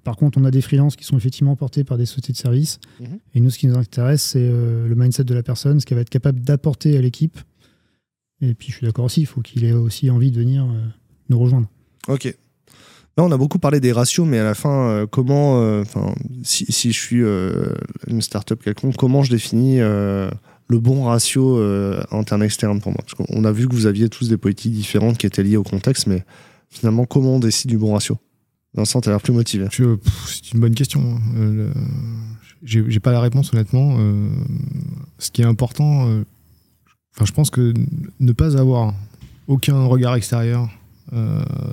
Par contre, on a des freelances qui sont effectivement portés par des sociétés de services. Mhm. Et nous, ce qui nous intéresse, c'est euh, le mindset de la personne, ce qu'elle va être capable d'apporter à l'équipe. Et puis, je suis d'accord aussi, il faut qu'il ait aussi envie de venir euh, nous rejoindre. Ok. On a beaucoup parlé des ratios, mais à la fin, euh, comment. euh, si, je suis euh, une startup quelconque, comment je définis le bon ratio interne-externe pour moi? Parce qu'on a vu que vous aviez tous des politiques différentes qui étaient liées au contexte, mais finalement, comment on décide du bon ratio? Vincent, t'as l'air plus motivé. C'est une bonne question. hein. J'ai pas la réponse, honnêtement. Ce qui est important, je pense que ne pas avoir aucun regard extérieur,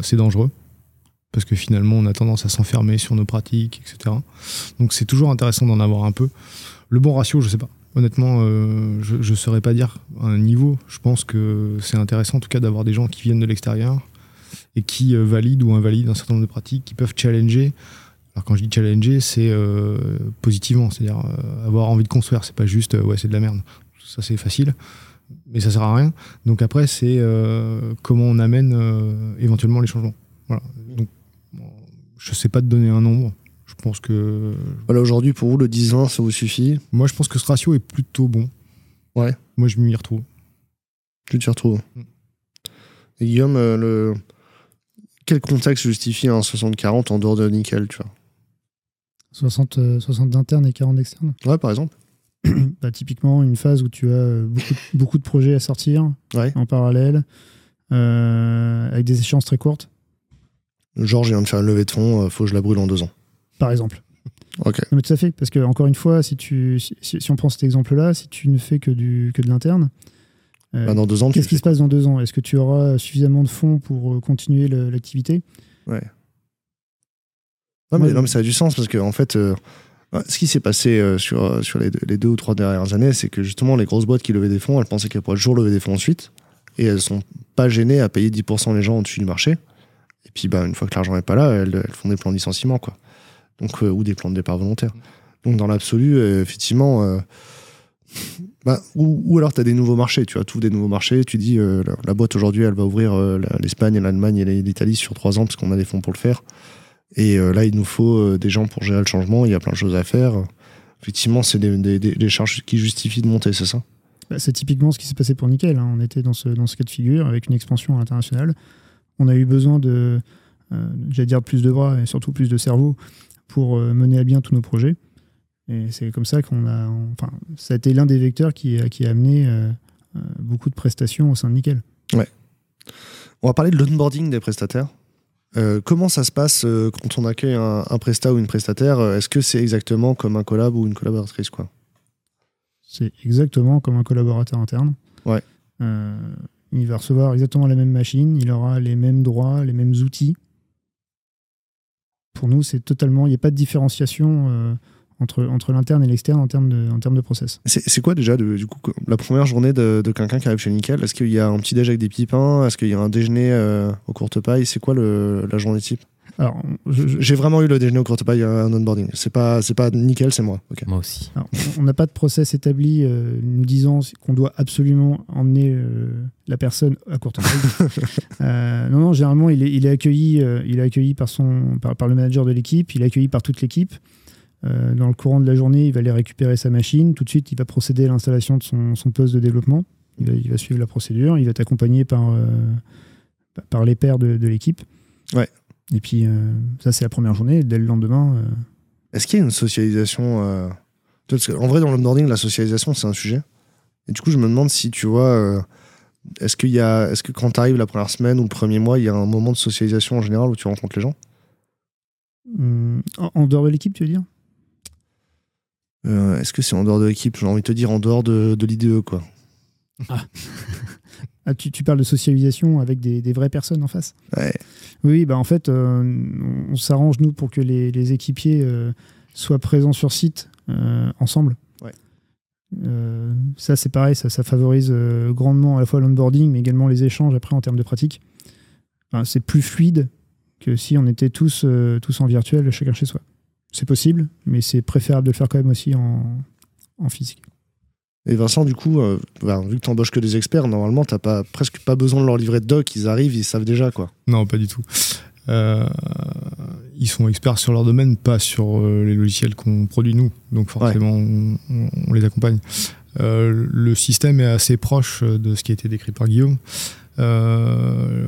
c'est dangereux. Parce que finalement, on a tendance à s'enfermer sur nos pratiques, etc. Donc, c'est toujours intéressant d'en avoir un peu. Le bon ratio, je sais pas. Honnêtement, euh, je ne saurais pas dire un niveau. Je pense que c'est intéressant, en tout cas, d'avoir des gens qui viennent de l'extérieur et qui euh, valident ou invalident un certain nombre de pratiques, qui peuvent challenger. Alors quand je dis challenger, c'est euh, positivement, c'est-à-dire avoir envie de construire. C'est pas juste ouais c'est de la merde. Ça c'est facile, mais ça sert à rien. Donc après c'est comment on amène éventuellement les changements. Voilà. Je sais pas te donner un nombre. Je pense que Voilà, aujourd'hui, pour vous, le 10-20, ça vous suffit moi je pense que ce ratio est plutôt bon. Ouais. Moi je m'y retrouve. Tu t'y retrouves. Mm. Et Guillaume, euh, le... quel contexte justifie un 60-40 en dehors de nickel, tu vois 60, euh, 60 d'internes et 40 d'externes. Ouais, par exemple. Bah, typiquement, une phase où tu as euh, beaucoup de, beaucoup de projets à sortir Ouais. en parallèle, euh, avec des échéances très courtes, Genre, je viens de faire une levée de fonds, euh, faut que je la brûle en deux ans. par exemple. Ok. Non, mais tout à fait, parce que encore une fois, si, tu, si, on prend cet exemple-là, si tu ne fais que, du, que de l'interne, euh, Bah, dans deux ans, qu'est-ce qui se passe dans deux ans? Est-ce que tu auras suffisamment de fonds pour euh, continuer l'activité? Non mais, Ouais. non, mais ça a du sens parce que en fait, euh, ouais, ce qui s'est passé euh, sur, sur les, deux, les deux ou trois dernières années, c'est que justement les grosses boîtes qui levaient des fonds, elles pensaient qu'elles pourraient toujours lever des fonds ensuite et elles sont pas gênées à payer 10% les gens au-dessus du marché. Et puis bah, une fois que l'argent n'est pas là, elles, elles font des plans de licenciement quoi. Donc, euh, ou des plans de départ volontaire. Donc dans l'absolu, euh, effectivement, euh, bah, ou, alors tu as des nouveaux marchés, tu vois, tout des nouveaux marchés, tu dis la, boîte aujourd'hui elle va ouvrir l'Espagne, l'Allemagne et l'Italie sur trois ans parce qu'on a des fonds pour le faire. Et là, il nous faut des gens pour gérer le changement. Il y a plein de choses à faire. Effectivement, c'est des, charges qui justifient de monter, c'est ça? Bah, C'est typiquement ce qui s'est passé pour Nickel. hein. On était dans ce, cas de figure avec une expansion à l'international. On a eu besoin de, euh, j'allais dire, plus de bras et surtout plus de cerveau pour euh, mener à bien tous nos projets. Et c'est comme ça qu'on a. on- Enfin, ça a été l'un des vecteurs qui, a- qui a amené euh, euh, beaucoup de prestations au sein de Nickel. On va parler de l'onboarding des prestataires. Euh, comment ça se passe euh, quand on accueille un, un prestat ou une prestataire Est-ce que c'est exactement comme un collab ou une collaboratrice quoi? C'est exactement comme un collaborateur interne. Ouais. Il va recevoir exactement la même machine, il aura les mêmes droits, les mêmes outils. Pour nous, c'est totalement, il n'y a pas de différenciation euh, entre, l'interne et l'externe en termes de, en process. C'est quoi déjà la première journée de, quelqu'un qui arrive chez Nickel Est-ce qu'il y a un petit déj avec des petits pains Est-ce qu'il y a un déjeuner euh, aux courtes pailles C'est quoi la journée type? Alors, J'ai vraiment eu le déjeuner pailles euh, en onboarding. C'est pas c'est pas Nickel, c'est moi. Ok. Moi aussi. Alors, on n'a pas de process établi euh, nous disant qu'on doit absolument emmener euh, la personne à courte taille. Euh, non, non, généralement, il est, il est accueilli, euh, il est accueilli par, son, par, par le manager de l'équipe, il est accueilli par toute l'équipe. Euh, dans le courant de la journée, il va aller récupérer sa machine. Tout de suite, il va procéder à l'installation de son, son poste de développement. Il va, il va suivre la procédure. Il va être accompagné par, euh, par les pairs de, de l'équipe. Ouais. Et puis, euh, ça, c'est la première journée. Dès le lendemain, euh, Est-ce qu'il y a une socialisation euh, parce que, En vrai, dans l'onboarding, la socialisation, c'est un sujet. Et du coup, je me demande si tu vois. euh, est-ce qu'il y a, est-ce que quand tu arrives la première semaine ou le premier mois, il y a un moment de socialisation en général où tu rencontres les gens? Hum, en, en dehors de l'équipe, tu veux dire? Euh, Est-ce que c'est en dehors de l'équipe? J'ai envie de te dire en dehors de, de l'IDE, quoi. Ah, tu, tu parles de socialisation avec des, des vraies personnes en face Ouais. Oui, bah en fait, euh, on, s'arrange, nous, pour que les, les équipiers euh, soient présents sur site euh, ensemble. Ouais. Ça, c'est pareil, ça, ça favorise grandement à la fois l'onboarding, mais également les échanges après en termes de pratique. Enfin, c'est plus fluide que si on était tous, tous en virtuel, chacun chez soi. C'est possible, mais c'est préférable de le faire quand même aussi en, en physique. Et Vincent, du coup, euh, bah, vu que tu embauches que des experts, normalement, t'as pas, presque pas besoin de leur livrer de doc, ils arrivent, ils savent déjà, quoi. Non, pas du tout. Euh, ils sont experts sur leur domaine, pas sur euh, les logiciels qu'on produit nous. Donc forcément, on, on- on les accompagne. Le système est assez proche de ce qui a été décrit par Guillaume. Euh,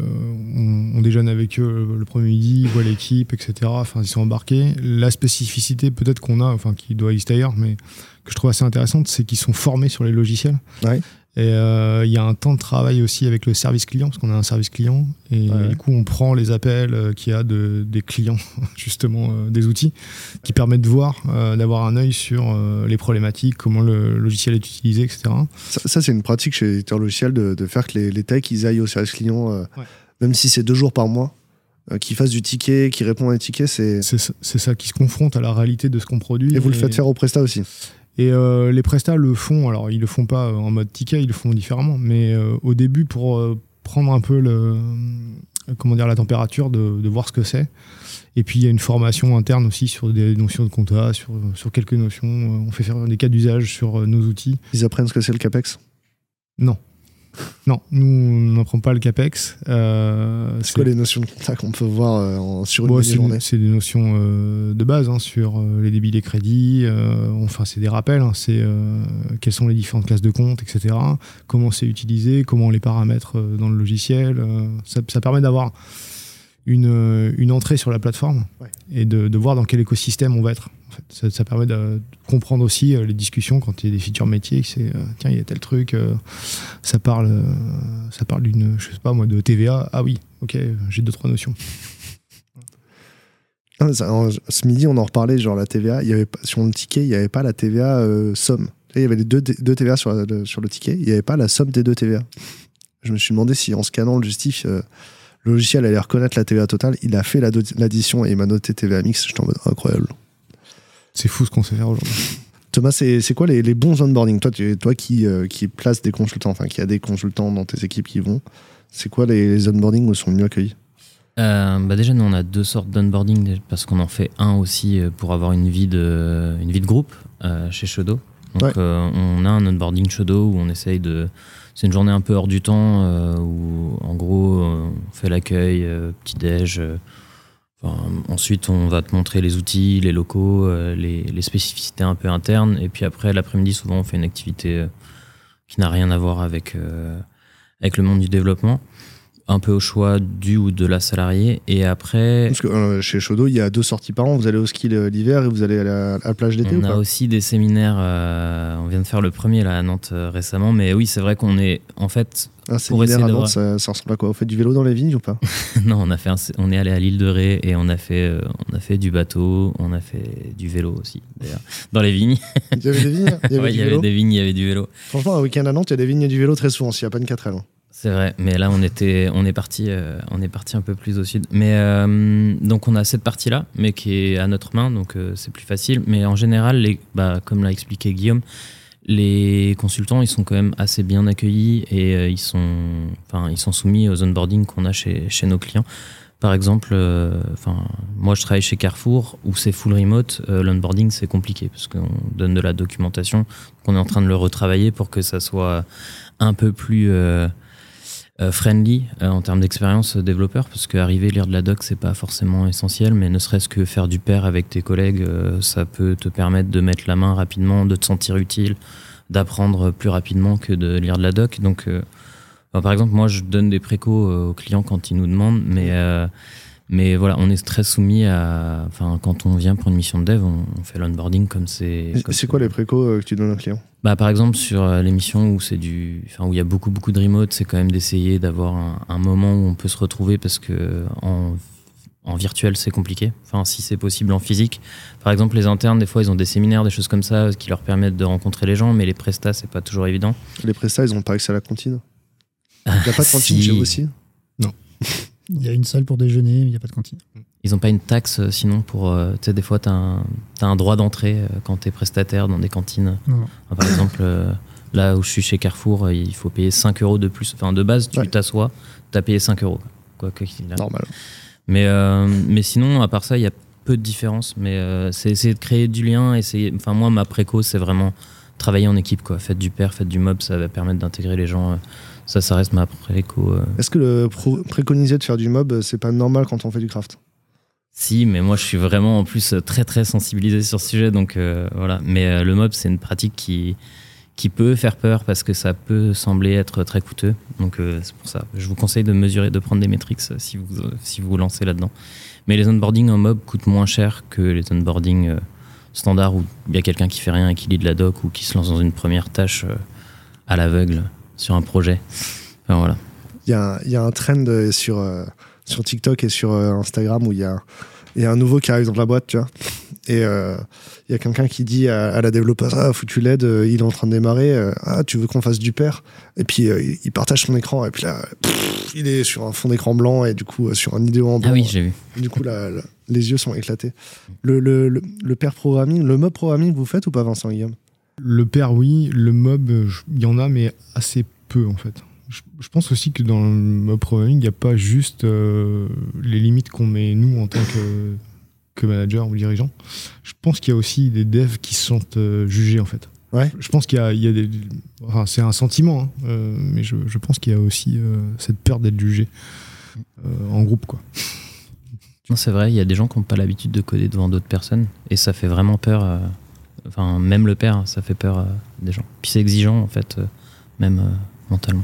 on, on déjeune avec eux le premier midi, ils voient l'équipe, etc. Enfin, ils sont embarqués. La spécificité peut-être qu'on a, enfin qui doit exister ailleurs, mais que je trouve assez intéressante, c'est qu'ils sont formés sur les logiciels. Et euh, il y a un temps de travail aussi avec le service client, parce qu'on a un service client. Et Ouais. du coup, on prend les appels euh, qu'il y a de, des clients, justement, euh, des outils, qui permettent de voir, d'avoir un œil sur les problématiques, comment le logiciel est utilisé, etc. Ça, ça, c'est une pratique chez l'éditeur logiciel de, de faire que les, les techs, ils aillent au service client, Ouais. même si c'est deux jours par mois, qu'ils fassent du ticket, qu'ils répondent à des tickets, c'est... C'est ça- ça qui se confronte à la réalité de ce qu'on produit. Et vous le faites faire au Presta aussi. Et euh, les prestats le font, alors ils le font pas en mode ticket, ils le font différemment, mais euh, au début pour euh, prendre un peu le, euh, comment dire, la température, de, de voir ce que c'est. Et puis il y a une formation interne aussi sur des notions de compta, sur, sur quelques notions. Euh, On fait faire des cas d'usage sur euh, nos outils. Ils apprennent ce que c'est le CAPEX? Non. Non, nous n'apprend pas le CAPEX. Euh, C'est quoi les notions de compta qu'on peut voir euh, en- sur une Bon, c'est demi-journée c'est des notions euh, de base hein, sur euh, les débits, les crédits. enfin, c'est des rappels. hein, c'est quelles sont les différentes classes de compte, etc. Comment c'est utilisé, comment on les paramètres dans le logiciel. ça, ça permet d'avoir une, euh, une entrée sur la plateforme Ouais. et de, de voir dans quel écosystème on va être. En fait. ça, ça permet de comprendre aussi euh, les discussions quand il y a des features métiers. C'est euh, tiens, il y a tel truc. ça parle, ça parle d'une, je sais pas moi, de TVA. Ah oui, ok, j'ai deux trois notions. Mais ça, en- ce midi, on en reparlait, genre la TVA, il y avait sur le ticket, il n'y avait pas la TVA euh, somme. Il y avait les deux, deux TVA sur, la- le, sur le ticket, il n'y avait pas la somme des deux TVA. Je me suis demandé si en scannant le justif, euh, le logiciel allait reconnaître la TVA totale. Il a fait l'addition et il m'a noté TVA mix. J'étais en mode incroyable. C'est fou ce qu'on sait faire aujourd'hui. Thomas, c'est c'est quoi les, les bons onboarding? Toi, tu, toi qui, euh, qui place des consultants, enfin qui a des consultants dans tes équipes qui vont, c'est quoi les, les onboarding où ils sont mieux accueillis? Euh, bah déjà, nous, on a deux sortes d'onboarding parce qu'on en fait un aussi euh, pour avoir une vie de, une vie de groupe euh, chez Shodo. Donc, Ouais. euh, on a un onboarding Shodo où on essaye de. C'est une journée un peu hors du temps euh, où, en gros, on fait l'accueil, euh, petit-déj. euh, ensuite, on va te montrer les outils, les locaux, les, spécificités un peu internes. Et puis après, l'après-midi, souvent, on fait une activité qui n'a rien à voir avec le monde du développement. Un peu au choix du ou de la salariée. Et après, Parce que euh, chez Shodo, il y a deux sorties par an. Vous allez au ski le- l'hiver et vous allez à la, à la plage l'été ou on a pas? aussi des séminaires. euh, on vient de faire le premier là à Nantes euh, récemment, mais oui, c'est vrai qu'on est en fait. Un séminaire à Nantes, ça, ça ressemble à quoi? Vous faites du vélo dans les vignes ou pas? Non, on a fait, un- on est allé à l'île de Ré et on a fait, euh, on a fait du bateau, on a fait du vélo aussi d'ailleurs dans les vignes. Il y avait des vignes Il y avait Ouais, du il y avait vélo des vignes, il y avait du vélo. Franchement, un week-end à Nantes, il y a des vignes et du vélo très souvent, s'il n'y a pas une 4 L. C'est vrai, mais là on était, on est parti, euh, on est parti un peu plus au sud. Mais euh, donc on a cette partie-là, mais qui est à notre main, donc euh, c'est plus facile. Mais en général, bah, comme l'a expliqué Guillaume, les consultants ils sont quand même assez bien accueillis et ils sont, enfin ils sont soumis aux onboarding qu'on a chez, chez nos clients. Par exemple, enfin moi je travaille chez Carrefour où c'est full remote, l'onboarding c'est compliqué parce qu'on donne de la documentation, qu'on est en train de le retravailler pour que ça soit un peu plus friendly euh, en termes d'expérience euh, développeur parce qu'arriver lire de la doc c'est pas forcément essentiel mais ne serait-ce que faire du pair avec tes collègues euh, ça peut te permettre de mettre la main rapidement de te sentir utile d'apprendre plus rapidement que de lire de la doc donc euh, enfin, par exemple moi je donne des précos euh, aux clients quand ils nous demandent mais euh, mais voilà, on est très soumis à. Enfin, quand on vient pour une mission de dev, on, on fait l'onboarding comme c'est. C'est quoi les précos euh, que tu donnes aux clients bah, par exemple, sur euh, les missions où c'est du, enfin, où il y a beaucoup, beaucoup de remote, c'est quand même d'essayer d'avoir un, un moment où on peut se retrouver parce que en, en virtuel, c'est compliqué. Enfin, si c'est possible en physique. Par exemple, les internes, des fois, ils ont des séminaires, des choses comme ça qui leur permettent de rencontrer les gens, mais les prestats, c'est pas toujours évident. Les prestats, ils ont pas accès à la cantine? Il n'y a pas de cantine Si. chez vous aussi? Il y a une salle pour déjeuner, mais il n'y a pas de cantine. Ils ont pas une taxe euh, sinon pour. euh, tu sais, des fois, tu as, un droit d'entrée euh, quand tu es prestataire dans des cantines. Enfin, par exemple, là où je suis chez Carrefour, il faut payer 5 euros de plus. Enfin, de base, tu Ouais. t'assois, tu as payé 5 euros. Quoi que. Normal. Mais, euh, mais sinon, à part ça, il y a peu de différence. Mais euh, c'est essayer de créer du lien. Essayer... Enfin, moi, ma préco, c'est vraiment travailler en équipe. Quoi. Faites du pair, faites du mob, ça va permettre d'intégrer les gens. Ça, ça reste ma préco. euh. Est-ce que le préconiser de faire du mob, c'est pas normal quand on fait du craft? Si, mais moi, je suis vraiment en plus très, très sensibilisé sur ce sujet. Donc euh, voilà. Mais euh, le mob, c'est une pratique qui, qui peut faire peur parce que ça peut sembler être très coûteux. Donc euh, c'est pour ça. Je vous conseille de mesurer, de prendre des métriques si vous si vous vous lancez là-dedans. Mais les onboarding en mob coûtent moins cher que les onboarding euh, standards où il y a quelqu'un qui fait rien et qui lit de la doc ou qui se lance dans une première tâche à l'aveugle sur un projet. Voilà. Il y y a un trend sur, sur TikTok et sur euh, Instagram où il y a, il y a un nouveau qui arrive dans la boîte, tu vois. Et euh, il y a quelqu'un qui dit à, à la développeuse Ah, foutu l'aide, euh, il est en train de démarrer. euh, ah, tu veux qu'on fasse du pair? Et puis euh, il- partage son écran. Et puis là, pff, il est sur un fond d'écran blanc et du coup euh, sur un idéo en blanc. Ah oui, j'ai vu. Et du coup, là, là, les yeux sont éclatés. Le, le, le, le pair programming, le mob programming, vous faites ou pas, Vincent Guillaume? Le pair, oui. Le mob, il y en a, mais assez peu, en fait. Je, je pense aussi que dans le mob programming, il n'y a pas juste euh, les limites qu'on met, nous, en tant que, que manager ou dirigeant. Je pense qu'il y a aussi des devs qui se sentent euh, jugés, en fait. Ouais. Je pense qu'il y a, il y a des. Enfin, c'est un sentiment, hein, euh, mais je, je pense qu'il y a aussi euh, cette peur d'être jugé euh, en groupe, quoi. Non, c'est vrai, il y a des gens qui n'ont pas l'habitude de coder devant d'autres personnes et ça fait vraiment peur. euh, Enfin, même le père, ça fait peur euh, des gens. Puis c'est exigeant, en fait, euh, même euh, mentalement.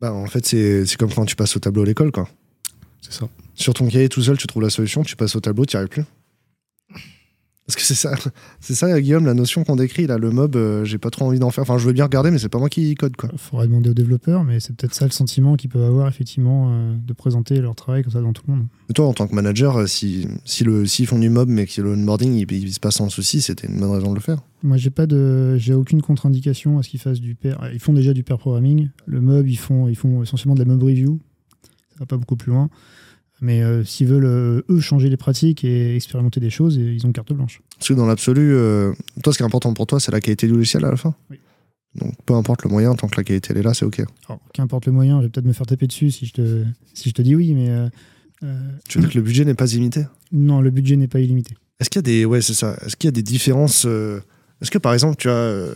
Bah, En fait, c'est comme quand tu passes au tableau à l'école, quoi. C'est ça. Sur ton cahier tout seul, tu trouves la solution, tu passes au tableau, tu n'y arrives plus. Parce que c'est ça, c'est ça, Guillaume, la notion qu'on décrit là, le mob, euh, j'ai pas trop envie d'en faire. Enfin, je veux bien regarder, mais c'est pas moi qui code, quoi. Il faudrait demander aux développeurs, mais c'est peut-être ça le sentiment qu'ils peuvent avoir, effectivement, euh, de présenter leur travail comme ça dans tout le monde. Mais toi, en tant que manager, euh, si, si le, s'ils font du mob, mais que le onboarding, il, il se passe sans souci, c'était une bonne raison de le faire. Moi, j'ai pas de, j'ai aucune contre-indication à ce qu'ils fassent du pair. Ils font déjà du pair programming. Le mob, ils font, ils font essentiellement de la mob review. Ça va pas beaucoup plus loin. Mais euh, s'ils veulent euh, eux changer les pratiques et expérimenter des choses, ils ont carte blanche. Parce que dans l'absolu, euh, toi, ce qui est important pour toi, c'est la qualité du logiciel à la fin. Oui. Donc, peu importe le moyen, tant que la qualité elle est là, c'est OK. Alors, qu'importe le moyen, je vais peut-être me faire taper dessus si je te, si je te dis oui, mais Tu veux dire que le budget n'est pas illimité? Non, le budget n'est pas illimité. Est-ce qu'il y a des ouais c'est ça. Est-ce qu'il y a des différences Est-ce que par exemple tu as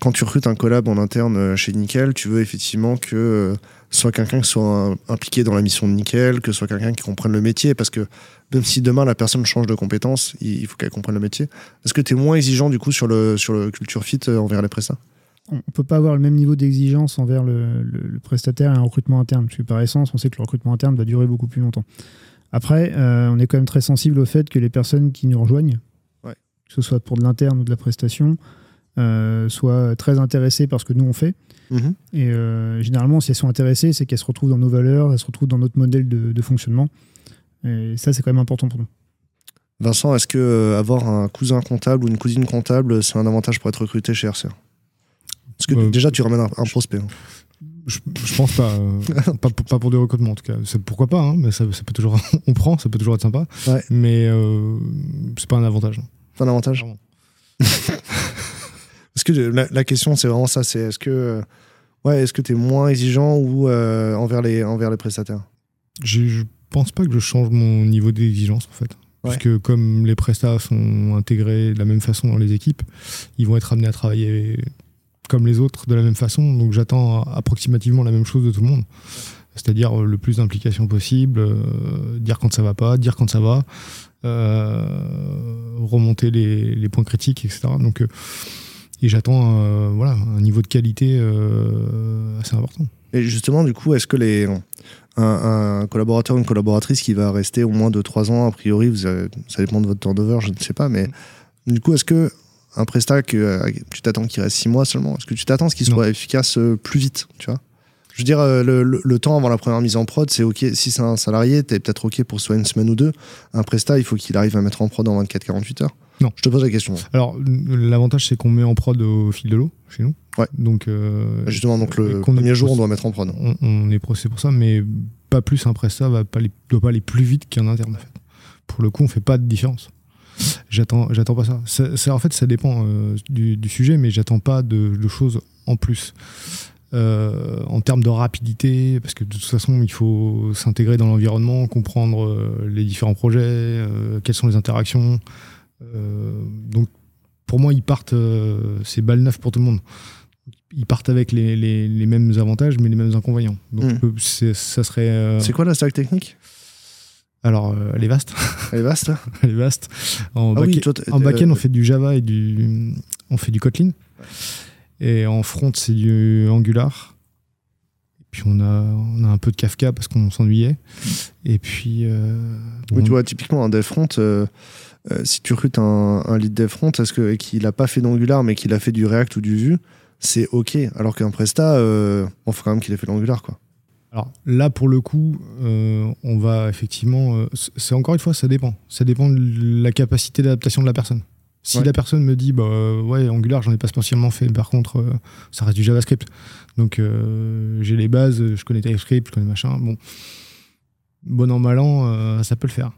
quand tu recrutes un collab en interne chez Nickel, tu veux effectivement que soit quelqu'un qui soit impliqué dans la mission de Nickel, que soit quelqu'un qui comprenne le métier, parce que même si demain la personne change de compétence, il faut qu'elle comprenne le métier. Est-ce que tu es moins exigeant du coup sur le sur le culture fit euh, envers les prestats on ne peut pas avoir le même niveau d'exigence envers le, le, prestataire et un recrutement interne, parce que par essence, on sait que le recrutement interne va durer beaucoup plus longtemps. Après, on est quand même très sensible au fait que les personnes qui nous rejoignent, que ce soit pour de l'interne ou de la prestation, soient très intéressées par ce que nous on fait. Mhm. Et généralement, si elles sont intéressées, c'est qu'elles se retrouvent dans nos valeurs, elles se retrouvent dans notre modèle de, de fonctionnement. Et ça, c'est quand même important pour nous. Vincent, est-ce que euh, avoir un cousin comptable ou une cousine comptable, c'est un avantage pour être recruté chez RCA Parce que euh, déjà, tu ramènes un, prospect. Hein. Je, pense pas, euh, pas, pas, pour des recrutements en tout cas. Pourquoi pas, hein, mais ça, peut toujours, on prend, ça peut toujours être sympa. Mais c'est pas un avantage. Pas un avantage que la, question, c'est vraiment ça c'est est-ce que ouais, est-ce que tu es moins exigeant ou envers, les, envers les prestataires? Je pense pas que je change mon niveau d'exigence en fait. Puisque comme les prestats sont intégrés de la même façon dans les équipes, ils vont être amenés à travailler comme les autres de la même façon. Donc j'attends approximativement la même chose de tout le monde. C'est-à-dire le plus d'implication possible, euh, dire quand ça va pas, dire quand ça va, euh, remonter les, points critiques, etc. Donc, euh, et j'attends voilà, un niveau de qualité assez important. Et justement, du coup, est-ce que les, un, collaborateur ou une collaboratrice qui va rester au moins de 3 ans, a priori, vous ça dépend de votre turnover, je ne sais pas, mais du coup, est-ce que un prestat que euh, tu t'attends qu'il reste 6 mois seulement, est-ce que tu t'attends à ce qu'il soit efficace euh, plus vite, tu vois? Je veux dire, euh, le, temps avant la première mise en prod, c'est OK. Si c'est un salarié, tu es peut-être OK pour soit une semaine ou deux. Un prestat, il faut qu'il arrive à mettre en prod en 24-48 heures. Non. Je te pose la question. Alors, l'avantage, c'est qu'on met en prod au fil de l'eau chez nous. Ouais. Donc, euh, Justement, donc le premier jour, on doit mettre en prod. On, est procès pour ça, mais pas plus un prestat va pas doit pas aller plus vite qu'un interne. En fait. Pour le coup, on fait pas de différence. J'attends, j'attends pas ça. ça. En fait, ça dépend euh, du, sujet, mais j'attends pas de, de, choses en plus. Euh, en termes de rapidité, parce que de toute façon, il faut s'intégrer dans l'environnement, comprendre euh, les différents projets, euh, quelles sont les interactions. donc, pour moi, ils partent, c'est balle neuf pour tout le monde. Ils partent avec les, les, mêmes avantages, mais les mêmes inconvénients. Donc, hmm. ça serait. c'est quoi la stack technique? Alors, elle est vaste. Elle est vaste. elle est vaste. En, ah en back-end, on fait du Java et du, on fait du Kotlin. Et en front, c'est du Angular. Et puis on a, on a un peu de Kafka parce qu'on s'ennuyait. Et puis. Euh, oui, tu vois, typiquement, un dev front, euh, euh, si tu recrutes un, un lead dev front est-ce que, qu'il n'a pas fait d'Angular mais qu'il a fait du React ou du Vue, c'est OK. Alors qu'un Presta, on faut quand même qu'il ait fait l'Angular, quoi. Alors là, pour le coup, on va effectivement. c'est encore une fois, ça dépend. Ça dépend de la capacité d'adaptation de la personne. Si la personne me dit, bah ouais, Angular, j'en ai pas spécialement fait, par contre, euh, ça reste du JavaScript. Donc euh, j'ai les bases, je connais TypeScript, je connais machin. Bon, bon an, mal an, euh, ça peut le faire.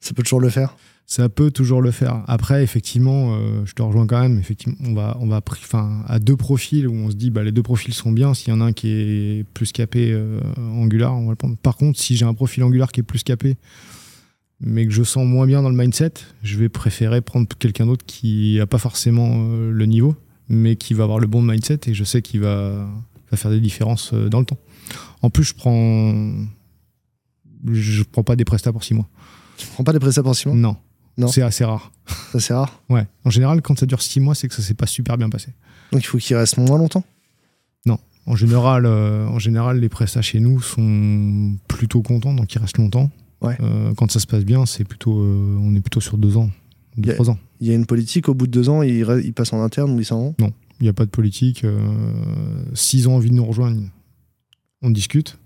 Ça peut toujours le faire? Ça peut toujours le faire. Après, effectivement, je te rejoins quand même. Effectivement, on va, on va enfin, à deux profils où on se dit, bah, les deux profils sont bien. S'il y en a un qui est plus capé Angular, on va le prendre. Par contre, si j'ai un profil Angular qui est plus capé, mais que je sens moins bien dans le mindset, je vais préférer prendre quelqu'un d'autre qui n'a pas forcément euh, le niveau, mais qui va avoir le bon mindset et je sais qu'il va, faire des différences euh, dans le temps. En plus, je prends, je prends pas des prestats pour six mois. Tu prends pas des prestats pour six mois? Non. Non. C'est assez rare. C'est assez rare? Ouais. En général, quand ça dure six mois, c'est que ça s'est pas super bien passé. Donc il faut qu'il reste moins longtemps? Non. En général, euh, en général, les prestats chez nous sont plutôt contents, donc ils restent longtemps. Euh, quand ça se passe bien, c'est plutôt, euh, on est plutôt sur deux ans, deux, trois ans. Il y a une politique, au bout de deux ans, il, il passe en interne ou il s'en vont Non, il n'y a pas de politique. Euh, S'ils ont envie de nous rejoindre, on discute.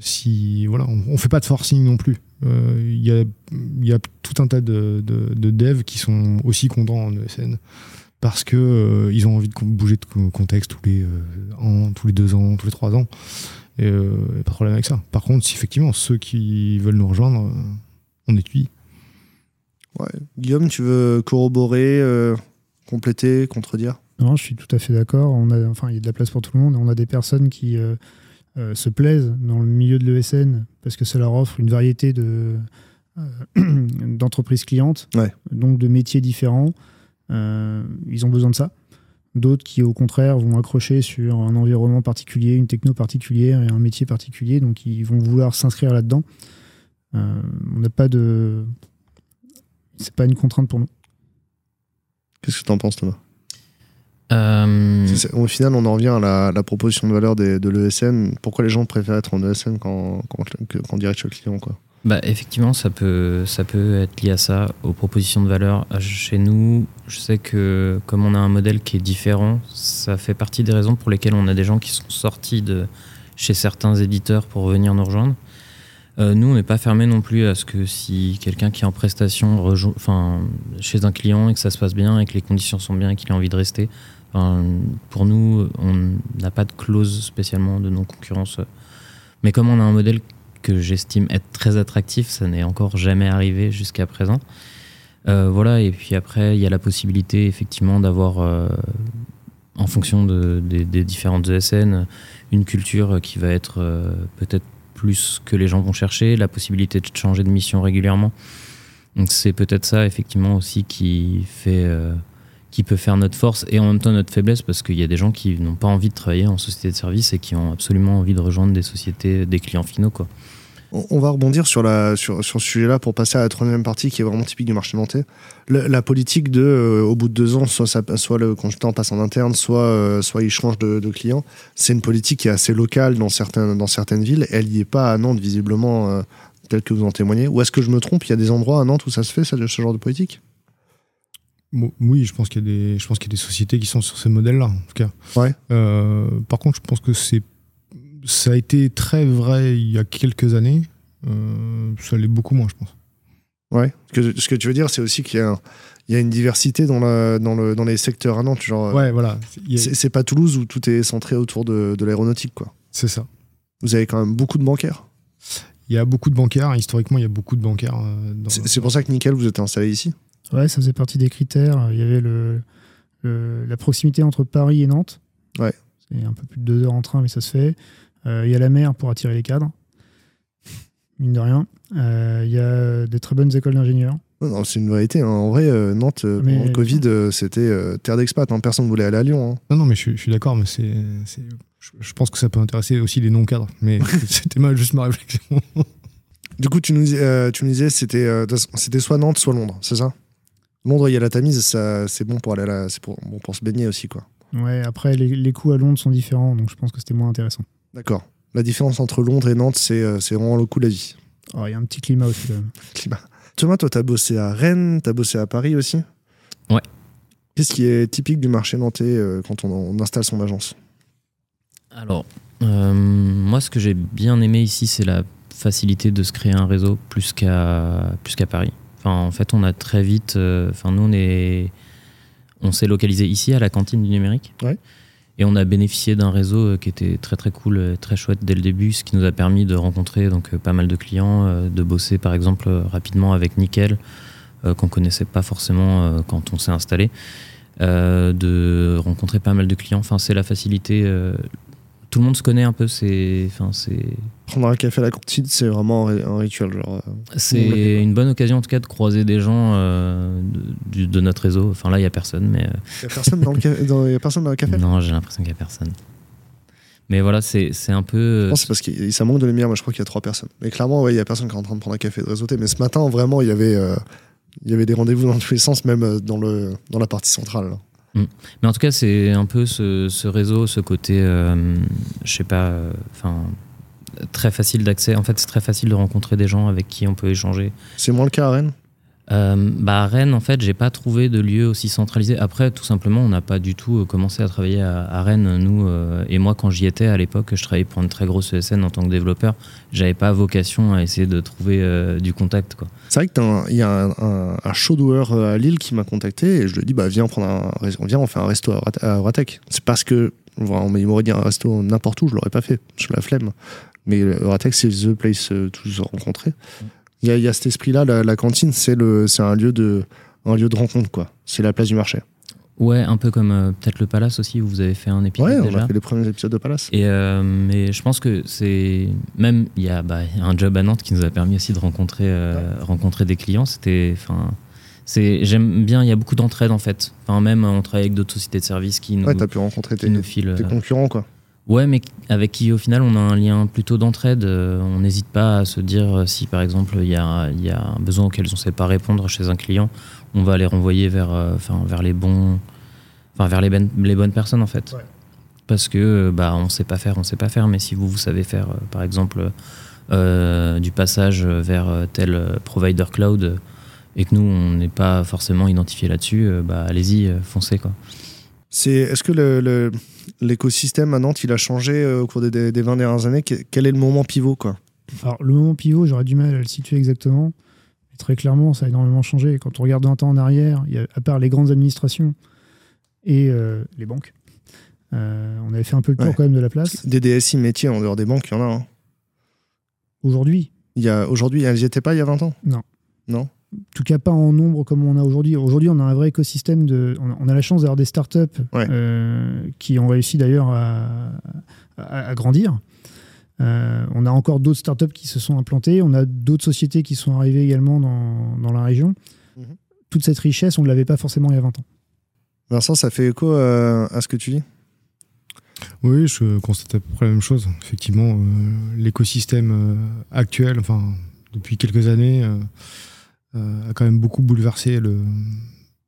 si, voilà, on ne fait pas de forcing non plus. Il y, a, y, a, tout un tas de, de, devs qui sont aussi contents en ESN parce qu'ils ils ont envie de bouger de contexte tous les, ans, tous les deux ans, tous les trois ans. Et euh, pas de problème avec ça. Par contre, si effectivement ceux qui veulent nous rejoindre, euh, on étudie. Ouais. Guillaume, tu veux corroborer, euh, compléter, contredire? Non, je suis tout à fait d'accord. On a, enfin, il y a de la place pour tout le monde. On a des personnes qui se plaisent dans le milieu de l'ESN parce que ça leur offre une variété de d'entreprises clientes, donc de métiers différents. ils ont besoin de ça d'autres qui au contraire vont accrocher sur un environnement particulier, une techno particulière et un métier particulier, donc ils vont vouloir s'inscrire là-dedans. Euh, on n'a pas de. C'est pas une contrainte pour nous. Qu'est-ce que tu en penses, Thomas? Euh, C'est- Au final, on en revient à la, la proposition de valeur des- de l'ESN. Pourquoi les gens préfèrent être en ESN qu'en qu'en- que- qu'en direct chez le client quoi? Bah, effectivement, ça peut, ça peut être lié à ça, aux propositions de valeur. Chez nous, je sais que comme on a un modèle qui est différent, ça fait partie des raisons pour lesquelles on a des gens qui sont sortis de chez certains éditeurs pour venir nous rejoindre. Euh, nous, on n'est pas fermé non plus à ce que si quelqu'un qui est en prestation enfin, chez un client et que ça se passe bien et que les conditions sont bien et qu'il a envie de rester, pour nous, on n'a pas de clause spécialement de non-concurrence. Mais comme on a un modèle que j'estime être très attractif, ça n'est encore jamais arrivé jusqu'à présent. Euh, voilà, et puis après, il y a la possibilité effectivement d'avoir, euh, en fonction de- des- différentes ESN, une culture qui va être euh, peut-être plus que les gens vont chercher, la possibilité de changer de mission régulièrement. Donc c'est peut-être ça effectivement aussi qui fait, qui peut faire notre force et en même temps notre faiblesse parce qu'il y a des gens qui n'ont pas envie de travailler en société de service et qui ont absolument envie de rejoindre des sociétés, des clients finaux quoi. On va rebondir sur, la, sur, sur ce sujet-là pour passer à la troisième partie qui est vraiment typique du marché nantais. La politique de, euh, au bout de deux ans, soit, ça- soit le consultant passe en interne, soit, euh, soit il change de, client, c'est une politique qui est assez locale dans, certains, dans certaines villes. Elle n'y est pas à Nantes, visiblement, euh, tel que vous en témoignez. Ou est-ce que je me trompe? Il y a des endroits à Nantes où ça se fait, ce genre de politique? Oui, je pense qu'il y a des, je pense qu'il y a des sociétés qui sont sur ces modèles-là, en tout cas. Ouais. Euh, par contre, je pense que c'est, ça a été très vrai il y a quelques années. Euh, ça l'est beaucoup moins, je pense. Ouais. Ce que, ce que tu veux dire, c'est aussi qu'il y a, il y a une diversité dans, la, dans, le, dans les secteurs à Nantes. Genre, euh, Ouais, voilà. A- c'est pas Toulouse où tout est centré autour de, de l'aéronautique, quoi. C'est ça. Vous avez quand même beaucoup de bancaires. Il y a beaucoup de bancaires. Historiquement, il y a beaucoup de bancaires. c'est pour ça que Nickel, vous êtes installé ici Ouais, ça faisait partie des critères. Il y avait le, le- la proximité entre Paris et Nantes. Ouais. C'est un peu plus de deux heures en train, mais ça se fait. Euh, il y a la mer pour attirer les cadres. Mine de rien. Euh, Il y a des très bonnes écoles d'ingénieurs. Non, non, c'est une vérité. hein. En vrai, euh, Nantes, euh, Mais- pendant le Covid, euh, c'était euh, terre d'expat. hein. Personne ne voulait aller à Lyon. hein. Non, non, mais je, suis- je suis d'accord, mais c'est, c'est- je, je pense que ça peut intéresser aussi les non-cadres. Mais c'était ma- juste ma réflexion. Du coup, tu nous, euh, tu nous disais c'était euh, c'était soit Nantes, soit Londres, c'est ça? Londres, il y a la Tamise, ça, c'est bon pour aller à la- c'est pour, bon pour se baigner aussi, quoi. Ouais, après, les, les coûts à Londres sont différents, donc je pense que c'était moins intéressant. D'accord. La différence entre Londres et Nantes, c'est euh, c'est vraiment le coût de la vie. Oh, Il y a un petit climat aussi, quand même. Climat. Thomas, toi, t'as bossé à Rennes, t'as bossé à Paris aussi? Ouais. Qu'est-ce qui est typique du marché nantais euh, quand on, on installe son agence? Alors, euh, moi, ce que j'ai bien aimé ici, c'est la facilité de se créer un réseau plus qu'à plus qu'à Paris. Enfin, en fait, on a très vite. euh, Enfin, nous, on est, on s'est localisé ici à la cantine du numérique. Ouais. Et on a bénéficié d'un réseau euh, qui était très très cool, euh, très chouette dès le début, ce qui nous a permis de rencontrer donc pas mal de clients, de bosser par exemple rapidement avec Nickel, euh, qu'on connaissait pas forcément euh, quand on s'est installé, euh, de rencontrer pas mal de clients. Enfin, c'est la facilité. Tout le monde se connaît un peu. C'est, enfin, c'est, Prendre un café à la cantine, c'est vraiment un, rituel. Genre, euh, c'est une bonne occasion en tout cas de croiser des gens euh, de, notre réseau. Enfin là, il y a personne, mais euh, Il y a personne dans le, ca- dans- y a personne dans le café? Non, j'ai l'impression qu'il y a personne. Mais voilà, c'est, un peu. Je pense c'est parce que ça manque de lumière, moi je crois qu'il y a trois personnes. Mais clairement, ouais, il y a personne qui est en train de prendre un café et de réseauter. Mais ce matin, vraiment, il y avait, euh, il y avait des rendez-vous dans tous les sens, même dans, le, dans la partie centrale. là. Mais en tout cas, c'est un peu ce, ce réseau, ce côté, euh, je sais pas, euh, enfin, très facile d'accès. En fait, c'est très facile de rencontrer des gens avec qui on peut échanger. C'est moins le cas à Rennes? Euh, bah, à Rennes, en fait, j'ai pas trouvé de lieu aussi centralisé. Après, tout simplement, on n'a pas du tout euh, commencé à travailler à, Rennes, nous. euh, et moi, quand j'y étais à l'époque, je travaillais pour une très grosse ESN en tant que développeur. J'avais pas vocation à essayer de trouver du contact, quoi. C'est vrai qu'il y a un, un, un show doer à Lille qui m'a contacté et je lui ai dit bah, viens, prendre un, viens, on fait un resto à, Rat- à Ratec. C'est parce que voilà, il m'aurait dit un resto n'importe où, je l'aurais pas fait. Je la flemme. Mais le Ratec, c'est the place euh, to se rencontrer. Il y a, il y a cet esprit-là, la, la cantine, c'est un, lieu de- un lieu de rencontre, quoi. C'est la place du marché. Ouais, un peu comme euh, peut-être le Palace aussi, où vous avez fait un épisode Ouais, on déjà. a fait les premiers épisodes de Palace. Et euh, mais je pense que c'est même il y a bah, il y a un job à Nantes qui nous a permis aussi de rencontrer euh, rencontrer des clients. C'était enfin c'est j'aime bien il y a beaucoup d'entraide en fait. Enfin même on travaille avec d'autres sociétés de services qui nous Ouais, t'as pu rencontrer tes, nous filent. tes concurrents, quoi. Ouais, mais avec qui au final on a un lien plutôt d'entraide. Euh, on n'hésite pas à se dire euh, si par exemple il y a, y a un besoin auquel on ne sait pas répondre chez un client, on va les renvoyer vers, euh, enfin, vers les bons enfin vers les, ben- les bonnes personnes en fait. Ouais. Parce que bah on sait pas faire, on sait pas faire. Mais si vous vous savez faire, par exemple, euh, du passage vers tel provider cloud et que nous on n'est pas forcément identifié là-dessus, bah allez-y, foncez quoi. C'est, est-ce que le, le- l'écosystème à Nantes, il a changé euh, au cours des, des, des 20 dernières années Que- Quel est le moment pivot quoi? Alors, le moment pivot, j'aurais du mal à le situer exactement. Très clairement, ça a énormément changé. Quand on regarde un temps en arrière, il y a, à part les grandes administrations et euh, les banques, euh, on avait fait un peu le tour Ouais. quand même de la place. Des DSI métiers en dehors des banques, il y en a. hein. Aujourd'hui, Il y a, aujourd'hui, elles n'y étaient pas il y a 20 ans? Non. Non? Tout cas pas en nombre comme on a aujourd'hui. Aujourd'hui, on a un vrai écosystème de. On a, on a la chance d'avoir des startups Ouais. euh, qui ont réussi d'ailleurs à, à- à grandir. Euh, on a encore d'autres startups qui se sont implantées. On a d'autres sociétés qui sont arrivées également dans, dans la région. Mhm. Toute cette richesse, on ne l'avait pas forcément il y a 20 ans. Vincent, ça fait écho euh, à ce que tu dis? Oui, je constate à peu près la même chose. Effectivement, euh, l'écosystème euh, actuel, enfin, depuis quelques années, a quand même beaucoup bouleversé le.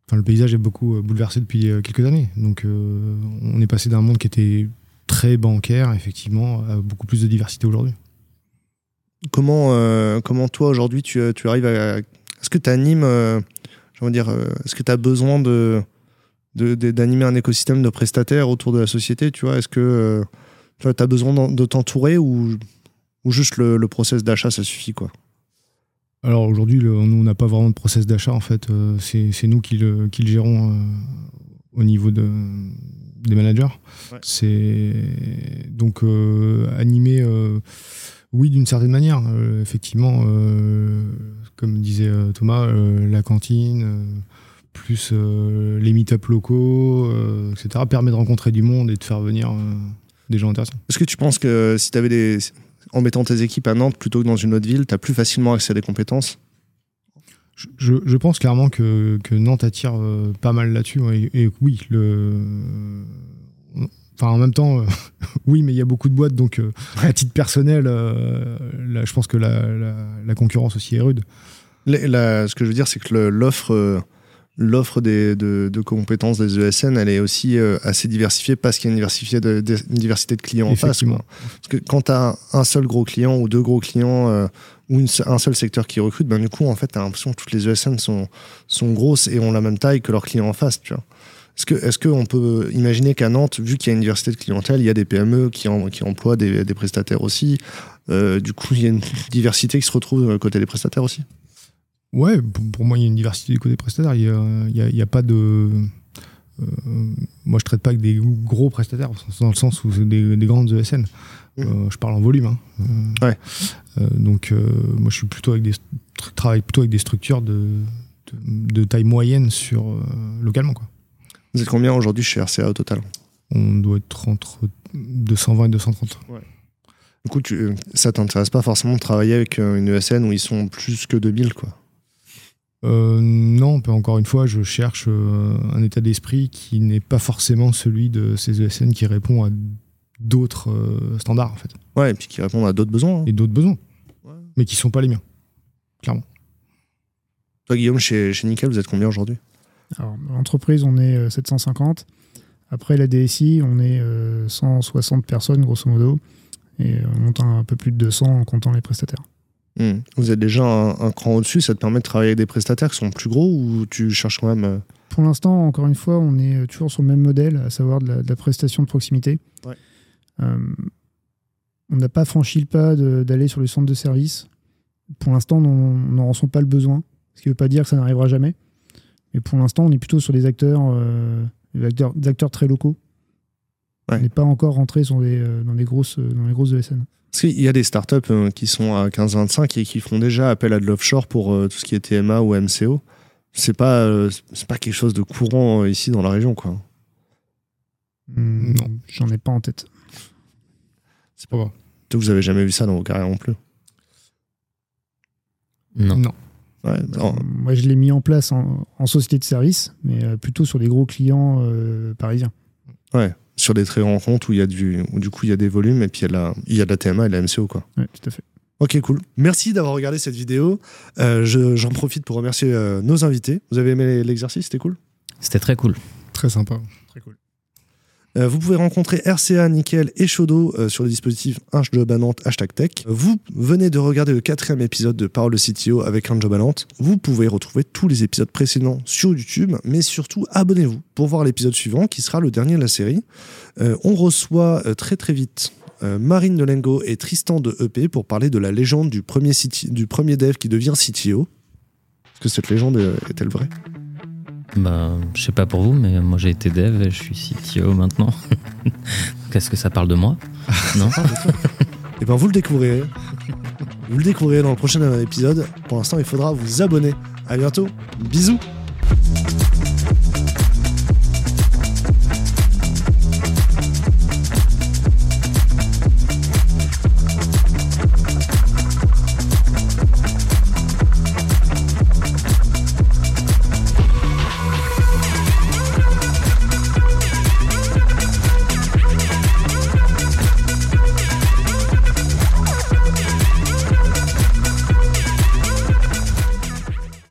Enfin, le paysage est beaucoup euh, bouleversé depuis euh, quelques années. Donc, euh, on est passé d'un monde qui était très bancaire, effectivement, à beaucoup plus de diversité aujourd'hui. Comment, euh, comment toi aujourd'hui tu, tu arrives à. Est-ce que tu animes. veux dire, euh, est-ce que tu as besoin de, d'animer un écosystème de prestataires autour de la société tu vois? Est-ce que tu as besoin de t'entourer ou, ou juste le, le process d'achat ça suffit quoi? Alors aujourd'hui, nous, on n'a pas vraiment de process d'achat, en fait. Euh, c'est nous qui le, qui le gérons euh, au niveau de, des managers. Ouais. C'est donc euh, animé, euh, oui, d'une certaine manière. Euh, effectivement, euh, comme disait euh, Thomas, euh, la cantine, euh, plus euh, les meet-up locaux, euh, etc., permet de rencontrer du monde et de faire venir euh, des gens intéressants. Est-ce que tu penses que si tu avais des. En mettant tes équipes à Nantes plutôt que dans une autre ville, tu as plus facilement accès à des compétences Je, pense clairement que, que Nantes attire euh, pas mal là-dessus. ouais, Et, et oui, le. Enfin, en même temps, euh, oui, mais il y a beaucoup de boîtes, donc euh, à titre personnel, là, je pense que la, la- la concurrence aussi est rude. La- ce que je veux dire, c'est que l'offre, l'offre de, de compétences des ESN, elle est aussi euh, assez diversifiée parce qu'il y a une diversité de, de- une diversité de clients en face. Quoi. Parce que quand tu as un seul gros client ou deux gros clients euh, ou une un seul secteur qui recrute, ben, du coup, en fait, tu as l'impression que toutes les ESN sont, sont grosses et ont la même taille que leurs clients en face. Tu vois. Est-ce qu'on peut imaginer qu'à Nantes, vu qu'il y a une diversité de clientèle, il y a des PME qui, en- qui emploient des, des prestataires aussi euh, Du coup, il y a une diversité qui se retrouve côté des prestataires aussi? Ouais, pour, moi, il y a une diversité du côté prestataire. Il n'y a, pas de. euh, moi, je traite pas avec des gros prestataires, dans le sens où c'est des, des grandes ESN. Euh, je parle en volume. hein. Euh, Ouais. euh, donc, moi, je suis plutôt avec des, travaille plutôt avec des structures de, de, de taille moyenne sur, localement. Quoi. Vous êtes combien aujourd'hui chez RCA au total? On doit être entre 220 et 230. Du coup, tu, ça t'intéresse pas forcément de travailler avec une ESN où ils sont plus que 2000, quoi. Euh, non, encore une fois, je cherche euh, un état d'esprit qui n'est pas forcément celui de ces ESN qui répond à d'autres euh, standards en fait, Ouais, et puis qui répondent à d'autres besoins. hein. et d'autres besoins, Ouais. mais qui sont pas les miens. Clairement. Toi, Guillaume, chez, chez Nickel, vous êtes combien aujourd'hui? Alors, l'entreprise, on est euh, 750. Après la DSI, on est euh, 160 personnes, grosso modo. Et on monte un peu plus de 200 en comptant les prestataires. Hmm. Vous êtes déjà un, un cran au-dessus, ça te permet de travailler avec des prestataires qui sont plus gros ou tu cherches quand même. euh, Pour l'instant, encore une fois, on est euh, toujours sur le même modèle, à savoir de la, de la prestation de proximité. Ouais. Euh, on n'a pas franchi le pas d'aller sur le centre de service. Pour l'instant, on n'en ressent pas le besoin, ce qui ne veut pas dire que ça n'arrivera jamais. Mais pour l'instant, on est plutôt sur des acteurs, euh, des acteurs, des acteurs très locaux. Ouais. On n'est pas encore rentré des, dans, des grosses, dans les grosses ESN. Parce qu'il y a des startups euh, qui sont à 15-25 et qui font déjà appel à de l'offshore pour euh, tout ce qui est TMA ou MCO. C'est pas, euh, c'est pas quelque chose de courant euh, ici dans la région, quoi. Hmm, Non. J'en ai pas en tête. C'est pas grave. Toi, vous avez jamais vu ça dans vos carrières non plus? Non. Non. Ouais, alors, Moi, je l'ai mis en place en, en société de service, mais plutôt sur des gros clients euh, parisiens. ouais, sur des très grands comptes où il y a du, où du coup il y a des volumes et puis il y a de la, il y a de la TMA et de la MCO, quoi. Ouais, tout à fait. Ok, cool. Merci d'avoir regardé cette vidéo. Euh, je- J'en profite pour remercier euh, nos invités. Vous avez aimé l'exercice? C'était cool? C'était très cool. Très sympa. Très cool. Euh, vous pouvez rencontrer RCA, Nickel et Shodo euh, sur le dispositif Un Job hashtag Tech. Vous venez de regarder le quatrième épisode de Parole de CTO avec Un Job. Vous pouvez retrouver tous les épisodes précédents sur YouTube, mais surtout abonnez-vous pour voir l'épisode suivant qui sera le dernier de la série. Euh, on reçoit euh, très très vite Marine de Lengo et Tristan de EP pour parler de la légende du premier, CT du premier dev qui devient CTO. Est-ce que cette légende est-elle vraie? Bah, je sais pas pour vous, mais moi j'ai été dev et je suis CTO maintenant. Qu'est-ce que ça parle de moi Non Et ben vous le découvrirez. Vous le découvrirez dans le prochain épisode. Pour l'instant, il faudra vous abonner. À bientôt. Bisous.